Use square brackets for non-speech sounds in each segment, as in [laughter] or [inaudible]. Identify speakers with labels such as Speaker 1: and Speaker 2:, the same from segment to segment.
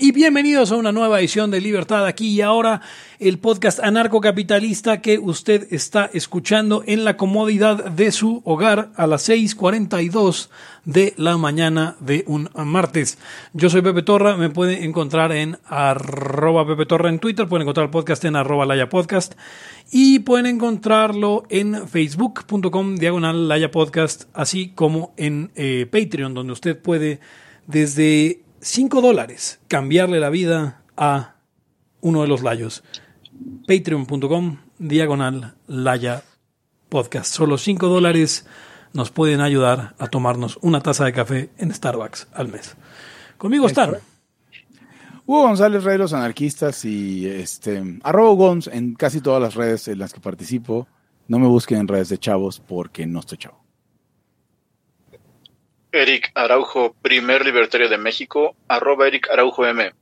Speaker 1: Y bienvenidos a una nueva edición de Libertad aquí y ahora, el podcast anarcocapitalista que usted está escuchando en la comodidad de su hogar a las 6:42 de la mañana de un martes. Yo soy Pepe Torra, me puede encontrar en arroba Pepe Torra en Twitter, pueden encontrar el podcast en arroba Laya Podcast y pueden encontrarlo en facebook.com diagonal Laya Podcast, así como en eh, Patreon, donde usted puede desde 5 dólares cambiarle la vida a uno de los layos. Patreon.com diagonal Laya Podcast. Solo 5 dólares nos pueden ayudar a tomarnos una taza de café en Starbucks al mes. Conmigo están.
Speaker 2: Hugo González, Rey de los Anarquistas y este, arroba Gons en casi todas las redes en las que participo. No me busquen en redes de chavos porque no estoy chavo.
Speaker 3: Eric Araujo, primer libertario de México, arroba Eric Araujo M.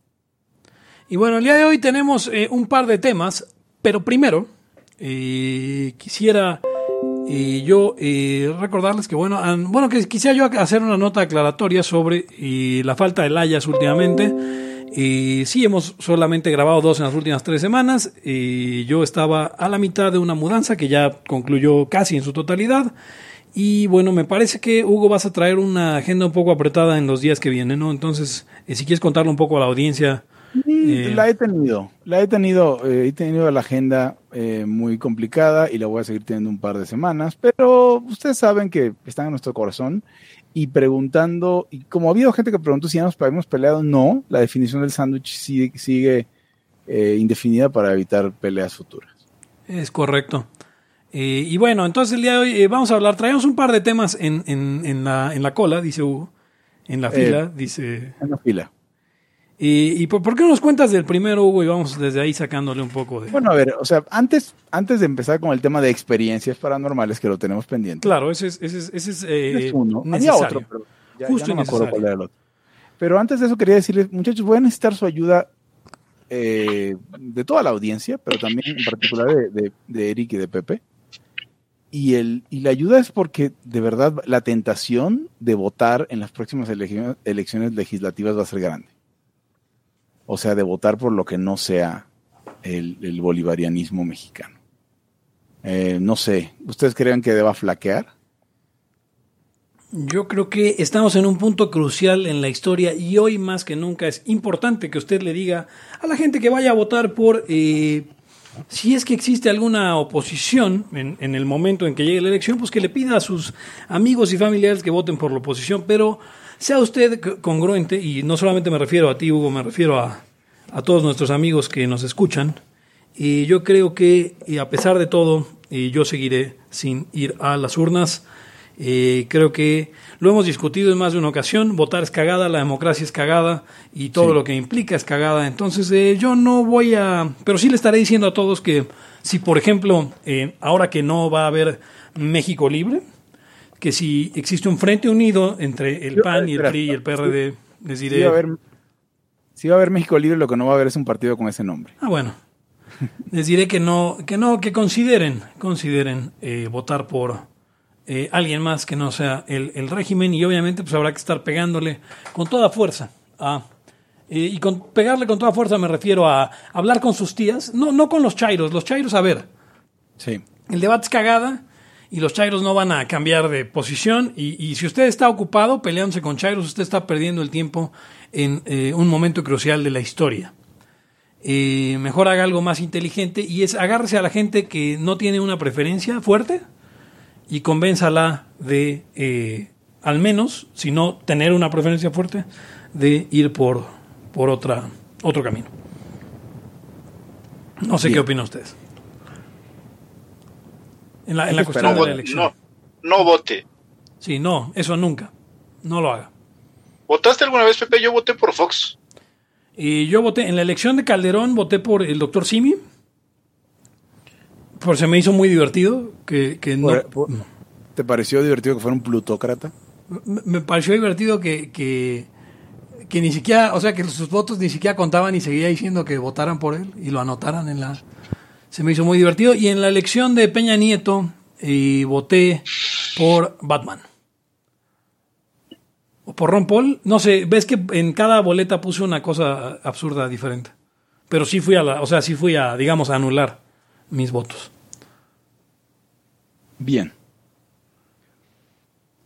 Speaker 1: Y bueno, el día de hoy tenemos eh, un par de temas, pero primero eh, quisiera eh, yo eh, recordarles que bueno, bueno que quisiera yo hacer una nota aclaratoria sobre eh, la falta de layas últimamente. Sí, hemos solamente grabado dos en las últimas tres semanas. Eh, yo estaba a la mitad de una mudanza que ya concluyó casi en su totalidad. Y bueno, me parece que Hugo vas a traer una agenda un poco apretada en los días que vienen, ¿no? Entonces, eh, si quieres contarle un poco a la audiencia. Eh,
Speaker 2: La he tenido, la he tenido, eh, he tenido la agenda muy complicada y la voy a seguir teniendo un par de semanas, pero ustedes saben que están en nuestro corazón y preguntando, y como ha habido gente que preguntó si ya nos habíamos peleado, no, la definición del sándwich sigue, sigue indefinida para evitar peleas futuras.
Speaker 1: Es correcto. Eh, y bueno, entonces el día de hoy eh, vamos a hablar, traemos un par de temas en, en, en, la, en la cola, dice Hugo, en la
Speaker 2: Eh,
Speaker 1: fila, dice...
Speaker 2: En la fila.
Speaker 1: Y, y por, por qué no nos cuentas del primero, Hugo, y vamos desde ahí sacándole un poco de...
Speaker 2: Bueno, a ver, o sea, antes, antes de empezar con el tema de experiencias paranormales, que lo tenemos pendiente.
Speaker 1: Claro, ese es, ese es, ese es,
Speaker 2: es uno. Había
Speaker 1: necesario.
Speaker 2: otro, pero ya,
Speaker 1: Justo
Speaker 2: ya no me acuerdo cuál era el otro. Pero antes de eso quería decirles, muchachos, voy a necesitar su ayuda de toda la audiencia, pero también en particular de, de- de Eric y de Pepe. Y, el, y la ayuda es porque de verdad la tentación de votar en las próximas elecciones, legislativas va a ser grande. O sea, de votar por lo que no sea el, el bolivarianismo mexicano. Eh, no sé, ¿ustedes creen que deba flaquear?
Speaker 1: Yo creo que estamos en un punto crucial en la historia y hoy más que nunca es importante que usted le diga a la gente que vaya a votar por eh, si es que existe alguna oposición en, el momento en que llegue la elección, pues que le pida a sus amigos y familiares que voten por la oposición, pero sea usted congruente y no solamente me refiero a ti, Hugo, me refiero a, a todos nuestros amigos que nos escuchan. Y yo creo que eh, a pesar de todo, eh, yo seguiré sin ir a las urnas. Eh, creo que lo hemos discutido en más de una ocasión. Votar es cagada, la democracia es cagada y todo
Speaker 2: Sí.
Speaker 1: lo que implica es cagada. Entonces eh, yo no voy a... Pero sí le estaré diciendo a todos que si, por ejemplo, eh, ahora que no va a haber México libre, que si existe un frente unido entre el PAN y el PRI y el PRD, les diré...
Speaker 2: va, a haber, sí va a haber México Libre, lo que no va a haber es un partido con ese nombre.
Speaker 1: Ah, bueno. [laughs] Les diré que no, que no, que consideren, consideren eh, votar por eh, alguien más que no sea el, el régimen y obviamente pues habrá que estar pegándole con toda fuerza. a- eh, y con pegarle con toda fuerza me refiero a hablar con sus tías, no, no con los chairos, los chairos a ver,
Speaker 2: Sí.
Speaker 1: el debate es cagada y los Chairos no van a cambiar de posición. Y, y si usted está ocupado peleándose con Chairos, usted está perdiendo el tiempo en eh, un momento crucial de la historia. Eh, mejor haga algo más inteligente y es agárrese a la gente que no tiene una preferencia fuerte y convénzala de, eh, al menos, si no tener una preferencia fuerte, de ir por, por otra, otro camino. No sé
Speaker 2: Bien.
Speaker 1: qué opina usted. En la, en la cuestión
Speaker 3: No,
Speaker 1: de la elección.
Speaker 3: no, no vote.
Speaker 1: Sí, no, eso nunca. No lo haga.
Speaker 3: ¿Votaste alguna vez, Pepe? Yo voté por Fox.
Speaker 1: Y yo voté, en la elección de Calderón, voté por el doctor Simi. Por se me hizo muy divertido. Que, no,
Speaker 2: ¿Te pareció divertido que fuera un plutócrata?
Speaker 1: me me pareció divertido que, que, que ni siquiera, o sea, que sus votos ni siquiera contaban y seguía diciendo que votaran por él y lo anotaran en la. Se me hizo muy divertido. Y en la elección de Peña Nieto, eh, voté por Batman. O por Ron Paul. No sé, ves que en cada boleta puse una cosa absurda diferente. Pero sí fui a la, o sea, sí fui a, digamos, a anular mis votos.
Speaker 2: Bien.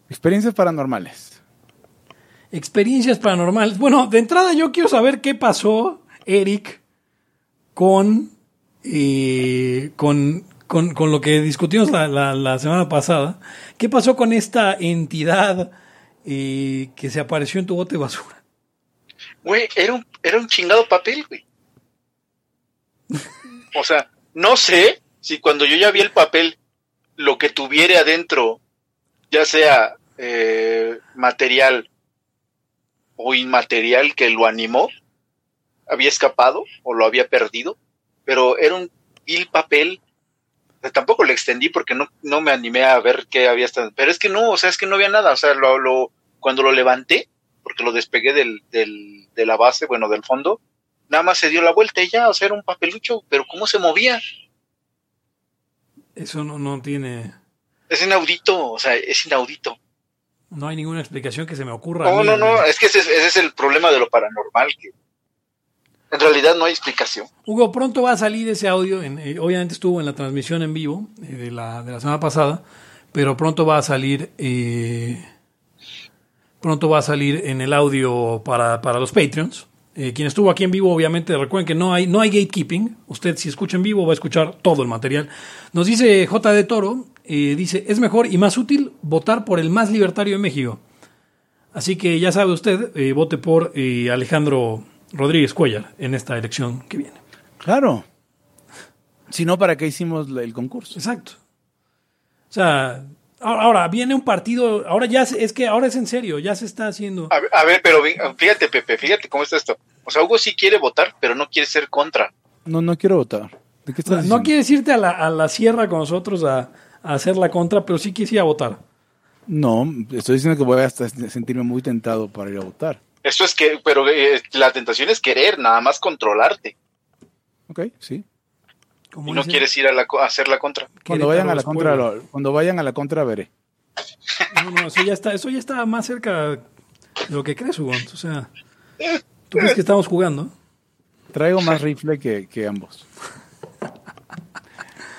Speaker 2: Experiencias paranormales.
Speaker 1: Experiencias paranormales. Bueno, de entrada yo quiero saber qué pasó, Eric, con, eh, con, con, con lo que discutimos la, la- la semana pasada. ¿Qué pasó con esta entidad eh, que se apareció en tu bote de basura?
Speaker 3: Güey, era un, era un chingado papel, güey. O sea, no sé si cuando yo ya vi el papel, lo que tuviera adentro, ya sea eh, material o inmaterial que lo animó, había escapado o lo había perdido, pero era un vil papel. Tampoco lo extendí porque no, no me animé a ver qué había estado. Pero es que no, o sea, es que no había nada. O sea, lo, lo, cuando lo levanté, porque lo despegué del, del, de la base, bueno, del fondo, nada más se dio la vuelta y ya, o sea, era un papelucho, pero ¿cómo se movía?
Speaker 1: Eso no, no tiene,
Speaker 3: Es inaudito, o sea, es inaudito.
Speaker 1: no hay ninguna explicación que se me ocurra.
Speaker 3: No, no, no, es que ese, es- ese es el problema de lo paranormal, que en realidad no hay explicación.
Speaker 1: Hugo, pronto va a salir ese audio. en- eh, obviamente estuvo en la transmisión en vivo eh, de, la, de la semana pasada, pero pronto va a salir. eh, pronto va a salir en el audio para, para los Patreons. Eh, quien estuvo aquí en vivo, obviamente, recuerden que no hay, no hay gatekeeping. Usted, si escucha en vivo, va a escuchar todo el material. Nos dice J. de Toro: eh, dice, es mejor y más útil votar por el más libertario de México. Así que ya sabe usted, eh, vote por eh, Alejandro Rodríguez Cuellar en esta elección que viene.
Speaker 2: Claro. Si no, ¿para qué hicimos el concurso?
Speaker 1: Exacto. O sea, ahora, viene un partido, ahora ya es que ahora es en serio, ya se está haciendo.
Speaker 3: A ver, a ver, pero fíjate, Pepe, fíjate cómo está esto. O sea, Hugo sí quiere votar, pero no quiere ser contra.
Speaker 2: No, no quiero votar. ¿De qué estás
Speaker 1: No,
Speaker 2: diciendo?
Speaker 1: no quieres irte a la, a la sierra con nosotros a, a hacer la contra, pero sí quieres ir a votar.
Speaker 2: No, estoy diciendo que voy a hasta sentirme muy tentado para ir a votar.
Speaker 3: Eso es que, pero eh, la tentación es querer, nada más controlarte.
Speaker 2: Ok, sí.
Speaker 3: Y no
Speaker 1: dice
Speaker 3: quieres ir a, la, a hacer la contra.
Speaker 2: Cuando vayan a la contra, lo- cuando vayan a la contra veré.
Speaker 1: No, no, eso ya está, eso ya está más cerca de lo que crees, Hugo. O sea, ¿tú crees que estamos jugando?
Speaker 2: Traigo más rifle que, que ambos.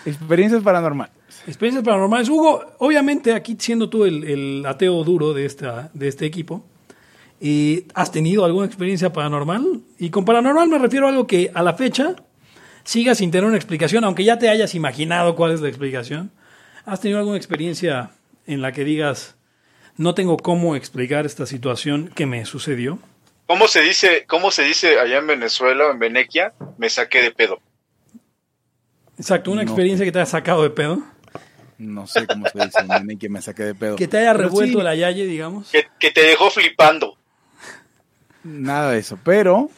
Speaker 2: Experiencias paranormales.
Speaker 1: Experiencias paranormales. Hugo, obviamente aquí siendo tú el, el ateo duro de, esta, de este equipo, eh, ¿has tenido alguna experiencia paranormal? Y con paranormal me refiero a algo que a la fecha siga sin tener una explicación, aunque ya te hayas imaginado cuál es la explicación. ¿Has tenido alguna experiencia en la que digas, no tengo cómo explicar esta situación que me sucedió?
Speaker 3: ¿Cómo se dice, cómo se dice allá en Venezuela, en Venequia? Me saqué de pedo.
Speaker 1: Exacto, una
Speaker 2: No.
Speaker 1: experiencia que te haya sacado de pedo,
Speaker 2: No sé cómo se dice, nene, que me saqué de pedo.
Speaker 1: que te haya
Speaker 2: Pero
Speaker 1: revuelto
Speaker 2: sí,
Speaker 1: la yaye, digamos.
Speaker 3: Que, que te dejó flipando.
Speaker 2: Nada de eso, pero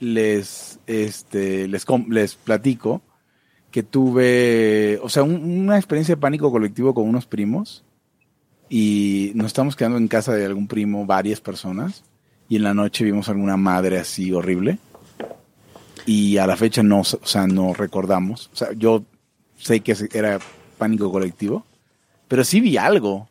Speaker 2: les, este, les, les platico que tuve, o sea, un- una experiencia de pánico colectivo con unos primos y nos estamos quedando en casa de algún primo, varias personas, y en la noche vimos alguna madre así horrible y a la fecha no, o sea, no recordamos, o sea, yo sé que era pánico colectivo, pero sí vi algo,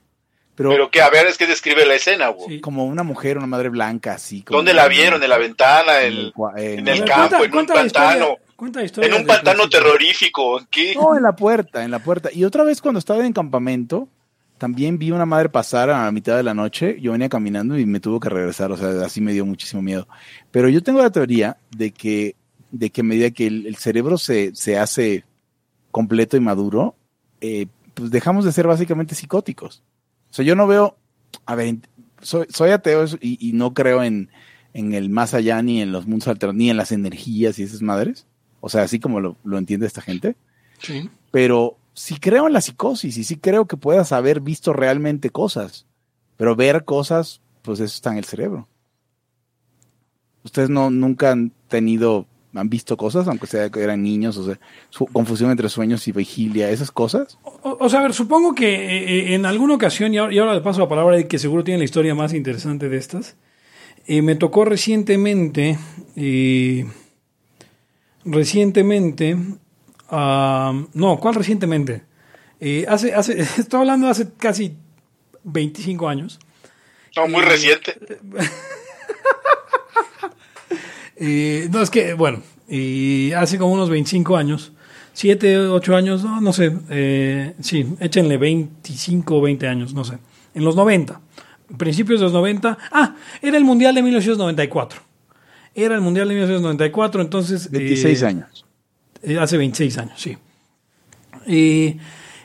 Speaker 2: pero,
Speaker 3: Pero que, a ver, es que describe la escena.
Speaker 1: Sí.
Speaker 2: como una mujer, una madre blanca así. como-
Speaker 3: ¿Dónde la vieron? ¿En la ventana?
Speaker 2: en
Speaker 3: ¿En,
Speaker 2: el en-
Speaker 3: campo?
Speaker 1: cuenta-
Speaker 3: ¿En un
Speaker 1: cuenta
Speaker 3: pantano?
Speaker 1: Cuenta historia.
Speaker 3: En un pantano terrorífico, ¿qué?
Speaker 2: No, en la puerta, en la puerta. Y otra vez cuando estaba en campamento, también vi una madre pasar a la mitad de la noche. Yo venía caminando y me tuvo que regresar. O sea, así me dio muchísimo miedo. Pero yo tengo la teoría de que, de que a medida que el, el cerebro se, se hace completo y maduro, eh, pues dejamos de ser básicamente psicóticos. O sea, yo no veo, a ver, soy, soy ateo y, y no creo en, en el más allá, ni en los mundos alternos, ni en las energías y esas madres. O sea, así como lo, lo entiende esta gente.
Speaker 1: Sí.
Speaker 2: Pero sí creo en la psicosis y sí creo que puedas haber visto realmente cosas. Pero ver cosas, pues eso está en el cerebro. Ustedes no nunca han tenido, han visto cosas, aunque sea que eran niños, o sea, su confusión entre sueños y vigilia, esas cosas.
Speaker 1: O, o sea, a ver, supongo que eh, en alguna ocasión, y ahora, y ahora le paso la palabra a Ed, que seguro tiene la historia más interesante de estas, eh, me tocó recientemente, eh, recientemente, ah, no, ¿cuál recientemente? Eh, hace, hace, [laughs] estoy hablando de hace casi 25 años.
Speaker 3: No, muy reciente. [laughs]
Speaker 1: Eh, no, es que, bueno, y hace como unos 25 años, 7, 8 años, no, no sé, eh, sí, échenle 25 o 20 años, no sé, en los 90, principios de los 90, ah, era el Mundial de 1994, era el Mundial de 1994, entonces...
Speaker 2: 26
Speaker 1: eh,
Speaker 2: años.
Speaker 1: eh, hace 26 años, sí. Eh,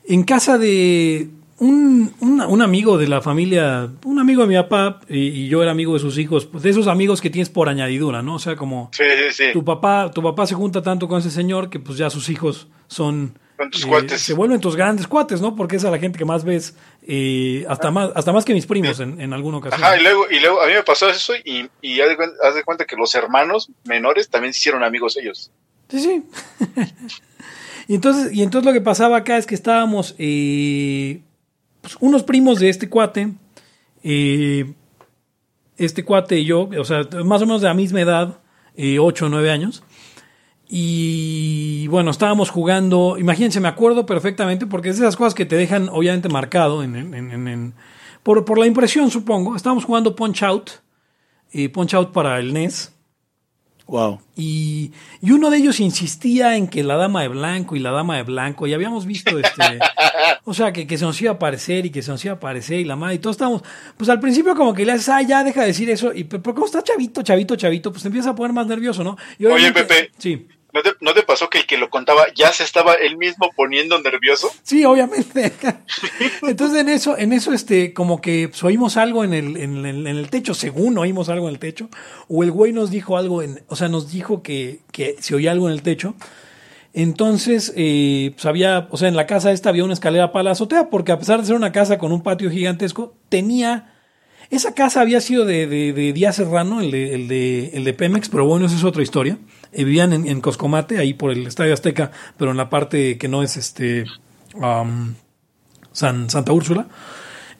Speaker 1: en casa de un, un- un amigo de la familia, un amigo de mi papá, y, y yo era amigo de sus hijos, pues de esos amigos que tienes por añadidura, ¿no? O sea, como
Speaker 3: Sí, sí, sí.
Speaker 1: tu papá, tu papá se junta tanto con ese señor que pues ya sus hijos son
Speaker 3: Con tus
Speaker 1: eh,
Speaker 3: cuates.
Speaker 1: se vuelven tus grandes cuates, ¿no? Porque es a la gente que más ves, eh, hasta más, hasta más que mis primos en, en alguna ocasión.
Speaker 3: Ajá, y luego, y luego a mí me pasó eso y, y haz, de cuen- haz de cuenta que los hermanos menores también se hicieron amigos ellos.
Speaker 1: Sí, sí. [laughs] y, entonces, y entonces lo que pasaba acá es que estábamos eh, pues, unos primos de este cuate, eh, este cuate y yo, o sea, más o menos de la misma edad, eh, 8 o 9 años. Y bueno, estábamos jugando, imagínense, me acuerdo perfectamente, porque es de esas cosas que te dejan obviamente marcado en, por, por la impresión, supongo. Estábamos jugando Punch Out, eh, Punch Out para el NES.
Speaker 2: Wow.
Speaker 1: Y, y uno de ellos insistía en que la dama de blanco y la dama de blanco, y habíamos visto este, [laughs] o sea, que, que se nos iba a aparecer y que se nos iba a aparecer y la madre, y todos estábamos, pues al principio como que le haces, ah, ya deja de decir eso, y pero como está chavito, chavito, chavito, pues te empiezas a poner más nervioso, ¿no? Y
Speaker 3: Oye, Pepe.
Speaker 1: Sí,
Speaker 3: ¿No te, ¿No te pasó que el que lo contaba ya se estaba él mismo poniendo nervioso?
Speaker 1: sí, obviamente. [laughs] Entonces en eso, en eso, este, como que pues, oímos algo en el, en, en el techo, según oímos algo en el techo, o el güey nos dijo algo en, o sea, nos dijo que, que se oía algo en el techo. Entonces, eh, pues había, o sea, en la casa esta había una escalera para la azotea, porque a pesar de ser una casa con un patio gigantesco, tenía. Esa casa había sido de, de, Díaz Serrano, el de, el, de, el de Pemex, pero bueno, esa es otra historia. Eh, vivían en, en Coscomate, ahí por el Estadio Azteca, pero en la parte que no es este San, Santa Úrsula.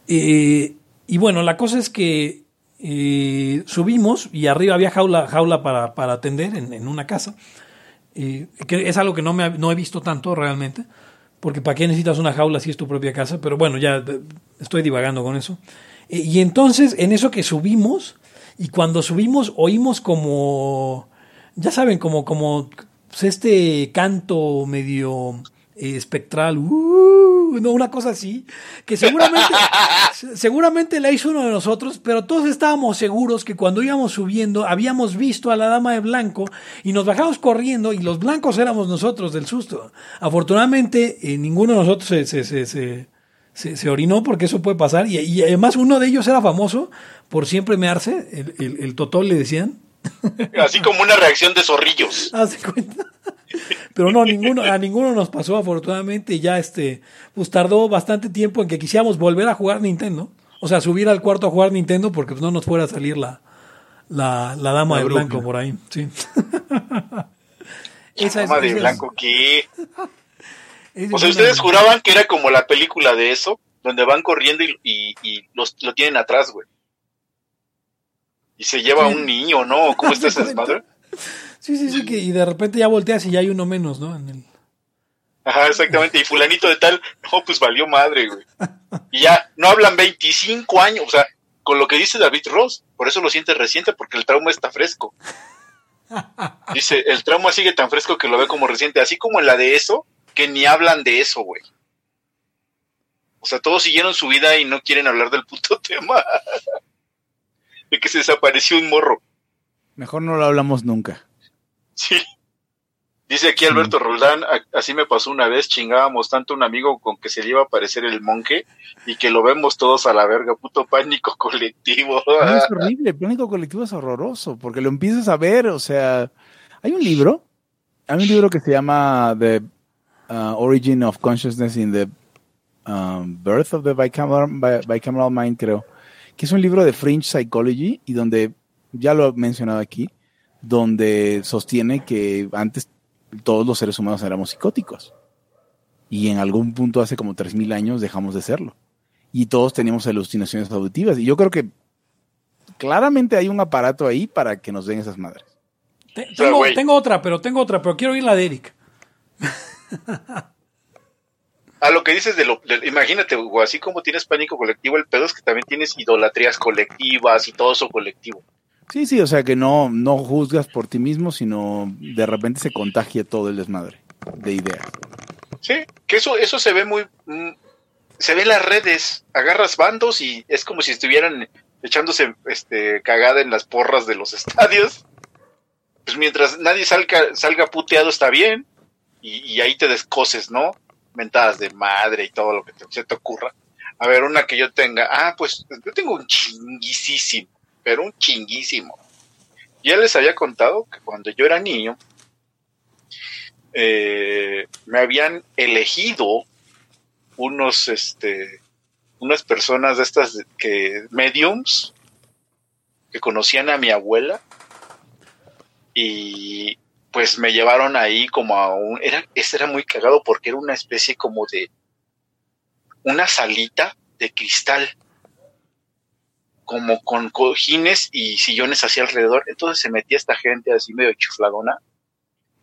Speaker 1: Eh, y bueno, la cosa es que eh, subimos y arriba había jaula, jaula para, para atender en, una casa. Que es algo que no, me, no he visto tanto realmente, porque ¿para qué necesitas una jaula si es tu propia casa? Pero bueno, ya estoy divagando con eso. Eh, y entonces, en eso que subimos, y cuando subimos oímos como, ya saben, como, como pues, este canto medio eh, espectral, uh, no, una cosa así, que seguramente, [laughs] se- seguramente la hizo uno de nosotros, pero todos estábamos seguros que cuando íbamos subiendo habíamos visto a la dama de blanco y nos bajamos corriendo y los blancos éramos nosotros del susto. Afortunadamente, eh, ninguno de nosotros se, se, se, se- se- se orinó porque eso puede pasar y, y además uno de ellos era famoso por siempre mearse, el, el, el totol le decían. [laughs]
Speaker 3: Así como una reacción de zorrillos. [laughs]
Speaker 1: Haz de cuenta. Pero no, ninguno, a ninguno nos pasó, afortunadamente. Ya este, pues tardó bastante tiempo en que quisiéramos volver a jugar Nintendo. O sea, subir al cuarto a jugar Nintendo porque pues, no nos fuera a salir la, la, la dama
Speaker 2: La
Speaker 1: de blanco por ahí. Sí. Esa es-
Speaker 3: Dama de
Speaker 1: esa es-
Speaker 3: blanco, ¿qué? O sea, ustedes juraban que era como la película de eso, donde van corriendo y, y, y los, lo tienen atrás, güey. Y se lleva
Speaker 1: Sí.
Speaker 3: un niño, ¿no? ¿Cómo está ese [laughs] desmadre?
Speaker 1: Sí, sí, sí, que y de repente ya volteas y ya hay uno menos, ¿no? En el-
Speaker 3: Ajá, exactamente. Y fulanito de tal, no, pues valió madre, güey. Y ya, no hablan 25 años, o sea, con lo que dice David Ross, por eso lo siente reciente, porque el trauma está fresco. [laughs] Dice, el trauma sigue tan fresco que lo ve como reciente, así como en la de eso, que ni hablan de eso, güey. O sea, todos siguieron su vida y no quieren hablar del puto [laughs] tema. de que se desapareció un morro.
Speaker 2: Mejor no lo hablamos nunca.
Speaker 3: Sí. Dice aquí Alberto Roldán, "A- así me pasó una vez, chingábamos tanto un amigo con que se le iba a aparecer el monje y que lo vemos todos a la verga, puto pánico [laughs] colectivo.
Speaker 2: No, es [laughs] horrible, el pánico colectivo es horroroso, porque lo empiezas a ver, o sea, hay un libro, hay un libro que se llama The uh, Origin of Consciousness in the um, Birth of the Bicameral, Bi- Bicameral Mind, creo, que es un libro de Fringe Psychology y donde, ya lo he mencionado aquí, donde sostiene que antes todos los seres humanos éramos psicóticos y en algún punto hace como 3.000 años dejamos de serlo y todos teníamos alucinaciones auditivas y yo creo que claramente hay un aparato ahí para que nos den esas madres.
Speaker 1: Tengo, tengo otra, pero tengo otra, pero quiero oír la de Eric. [laughs]
Speaker 3: A lo que dices de lo, de- imagínate, Hugo, así como tienes pánico colectivo, el pedo es que también tienes idolatrías colectivas y todo eso colectivo.
Speaker 2: Sí, sí, o sea que no, no juzgas por ti mismo, sino de repente se contagia todo el desmadre de ideas.
Speaker 3: Sí, que eso, eso se ve muy, mm, se ve en las redes, agarras bandos y es como si estuvieran echándose este cagada en las porras de los [laughs] estadios. Pues mientras nadie salga, salga puteado está bien, y, ahí te descoses, ¿no? Mentadas de madre y todo lo que se te ocurra. A ver, una que yo tenga, ah, pues yo tengo un chinguisísimo, pero un chinguísimo. Ya les había contado que cuando yo era niño, eh, me habían elegido unos, este, unas personas de estas que mediums que conocían a mi abuela y pues me llevaron ahí como a un, era, ese era muy cagado porque era una especie como de una salita de cristal como con cojines y sillones hacia alrededor. Entonces se metía esta gente así medio chufladona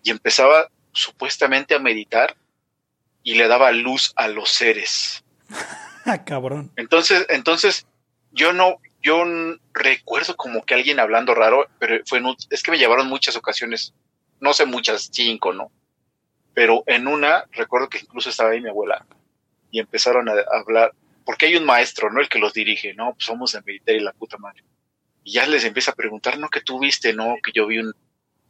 Speaker 3: y empezaba supuestamente a meditar y le daba luz a los seres. [laughs]
Speaker 1: Ah, cabrón.
Speaker 3: Entonces, entonces yo no, yo recuerdo como que alguien hablando raro, pero fue en un- es que me llevaron muchas ocasiones, no sé muchas, cinco, ¿no? Pero en una recuerdo que incluso estaba ahí mi abuela y empezaron a, hablar, porque hay un maestro, ¿no? El que los dirige, ¿no? Pues somos de militar y la puta madre. Y ya les empieza a preguntar, ¿no? Que tú viste, ¿no? Que yo vi un,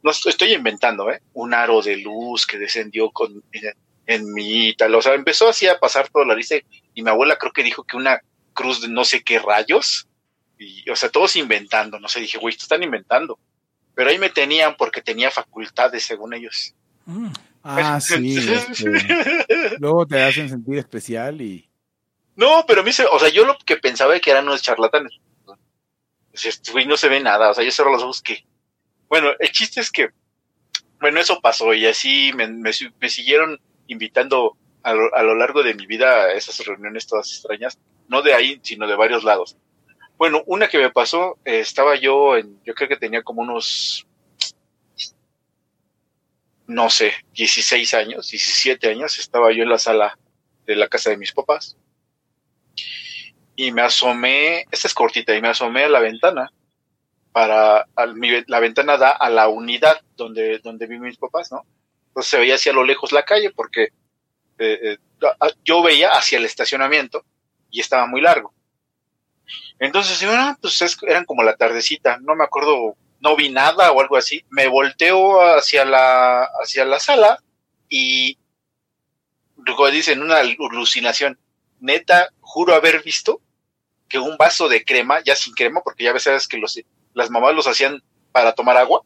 Speaker 3: no estoy, inventando, ¿eh? Un aro de luz que descendió con, en, en mí y tal. O sea, empezó así a pasar toda la lista y mi abuela creo que dijo que una cruz de no sé qué rayos. Y, o sea, todos inventando, no sé, dije, güey, están inventando. Pero ahí me tenían porque tenía facultades, según ellos.
Speaker 1: Mm.
Speaker 2: Ah, [laughs] sí. este, luego te hacen sentir especial y...
Speaker 3: No, pero a mí se, o sea, yo lo que pensaba que eran unos charlatanes. O sea, este güey no se ve nada, o sea, yo cerro los ojos que. Bueno, el chiste es que, bueno, eso pasó y así me, me, me siguieron invitando a lo, a lo largo de mi vida a esas reuniones todas extrañas, no de ahí, sino de varios lados. Bueno, una que me pasó, eh, estaba yo en, yo creo que tenía como unos, no sé, 16 años, 17 años, estaba yo en la sala de la casa de mis papás y me asomé, esta es cortita, y me asomé a la ventana para, mi- la ventana da a la unidad donde, donde viven mis papás, ¿no? Entonces se veía hacia lo lejos la calle porque eh, eh, yo veía hacia el estacionamiento y estaba muy largo. Entonces, ah, pues es- eran como la tardecita, no me acuerdo, no vi nada o algo así. Me volteo hacia la, hacia la sala y, como dicen, una alucinación. Neta, juro haber visto que un vaso de crema, ya sin crema, porque ya ves sabes que los, las mamás los hacían para tomar agua.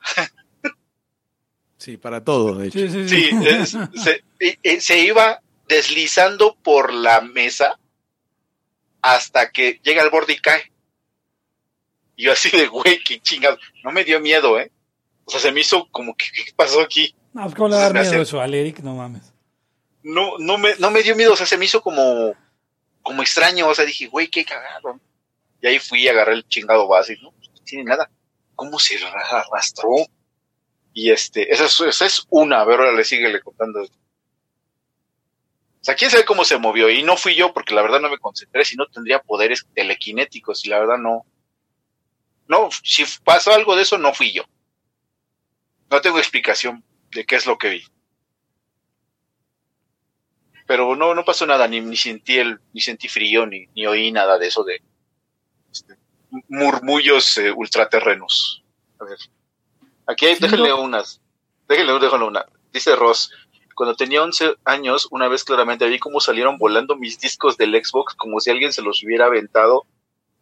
Speaker 2: Sí, para todo, de hecho.
Speaker 1: Sí, sí, sí.
Speaker 3: Sí, es- se, se iba deslizando por la mesa hasta que llega al borde y cae. Y yo así de, güey, qué chingado. No me dio miedo, ¿eh? O sea, se me hizo como que, ¿qué pasó aquí?
Speaker 1: No, ¿cómo le va a dar
Speaker 3: Me
Speaker 1: miedo
Speaker 3: hace-
Speaker 1: eso al Eric? No mames.
Speaker 3: No, no me, no me dio miedo, o sea, se me hizo como, como extraño, o sea, dije, güey, qué cagado. Y ahí fui, agarré el chingado vaso y no, pues, no tiene nada. ¿Cómo se arrastró? Y este, esa es, esa es una, a ver, ahora le sigue le contando. O sea, quién sabe cómo se movió. Y no fui yo, porque la verdad no me concentré, si no tendría poderes telequinéticos, y la verdad no. No, si pasó algo de eso, no fui yo. No tengo explicación de qué es lo que vi. Pero no, no pasó nada, ni, ni sentí el, ni sentí frío, ni, ni oí nada de eso de este, murmullos eh, ultraterrenos. A ver. Aquí hay, déjenle unas. Déjenle, déjenle una. Dice Ross, cuando tenía 11 años, una vez claramente vi cómo salieron volando mis discos del Xbox como si alguien se los hubiera aventado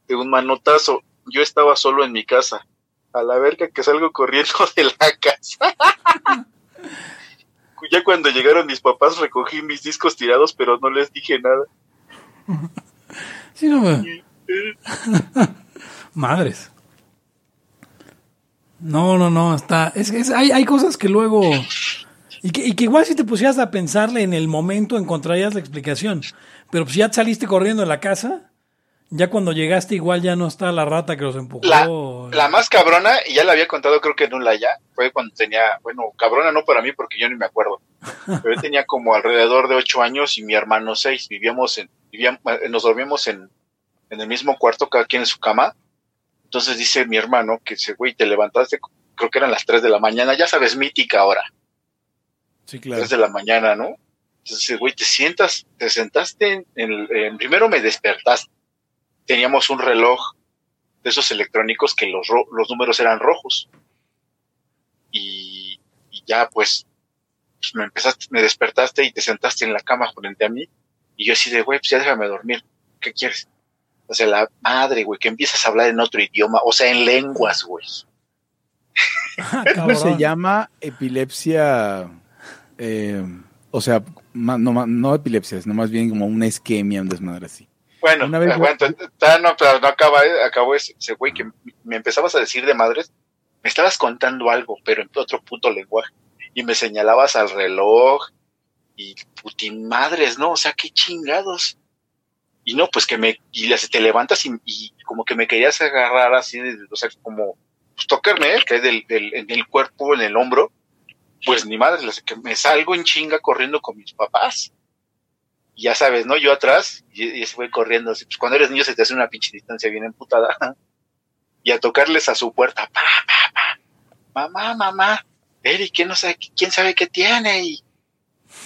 Speaker 3: de un manotazo. Yo estaba solo en mi casa. A la verga que salgo corriendo [laughs] de la casa. ya cuando llegaron mis papás recogí mis discos tirados, pero no les dije nada.
Speaker 1: Sí, no, me- [laughs] Madres. No, no, no, está. Es, es- hay, hay cosas que luego. Y que, igual si te pusieras a pensarle en el momento encontrarías la explicación. Pero pues ya saliste corriendo de la casa. Ya cuando llegaste, igual ya no está la rata que los empujó.
Speaker 3: La, más cabrona, y ya la había contado creo que en un laya, fue cuando tenía, bueno, cabrona no para mí porque yo ni me acuerdo, pero yo tenía como alrededor de ocho años y mi hermano seis, vivíamos en, vivíamos, nos dormíamos en, en el mismo cuarto, cada quien en su cama, entonces dice mi hermano que ese güey te levantaste, creo que eran las tres de la mañana, ya sabes, mítica ahora,
Speaker 2: Sí, claro.
Speaker 3: tres de la mañana, ¿no? Entonces, güey, te sientas, te sentaste en, en- en- primero me despertaste, teníamos un reloj de esos electrónicos que los, ro- los números eran rojos. Y, y ya pues, pues, me empezaste, me despertaste y te sentaste en la cama frente a mí. Y yo así de, güey, pues ya déjame dormir. ¿Qué quieres? O sea, la madre, güey, que empiezas a hablar en otro idioma, o sea, en lenguas, güey. [laughs]
Speaker 1: Ah,
Speaker 2: se llama epilepsia, eh, o sea, no, ma- no epilepsia, sino más bien como una isquemia, un desmadre así.
Speaker 3: Bueno,
Speaker 2: Una vez-
Speaker 3: aguanta, ta- no, pero no acaba, eh, acabó ese, ese güey que me empezabas a decir de madres, me estabas contando algo, pero en otro puto lenguaje, y me señalabas al reloj, y putin madres, ¿no? O sea, qué chingados. Y no, pues que me, y te levantas y, y como que me querías agarrar así, de- o sea, como, pues tocarme, ¿eh? que del, del, en el cuerpo, en el hombro, pues ni madre, me salgo en chinga corriendo con mis papás. Y ya sabes, ¿no? Yo atrás, y, y ese güey corriendo, así, pues cuando eres niño se te hace una pinche distancia bien emputada. [laughs] Y a tocarles a su puerta, pa, pa, pa, mamá, mamá, Eric, ¿quién, no sabe, quién sabe qué tiene? Y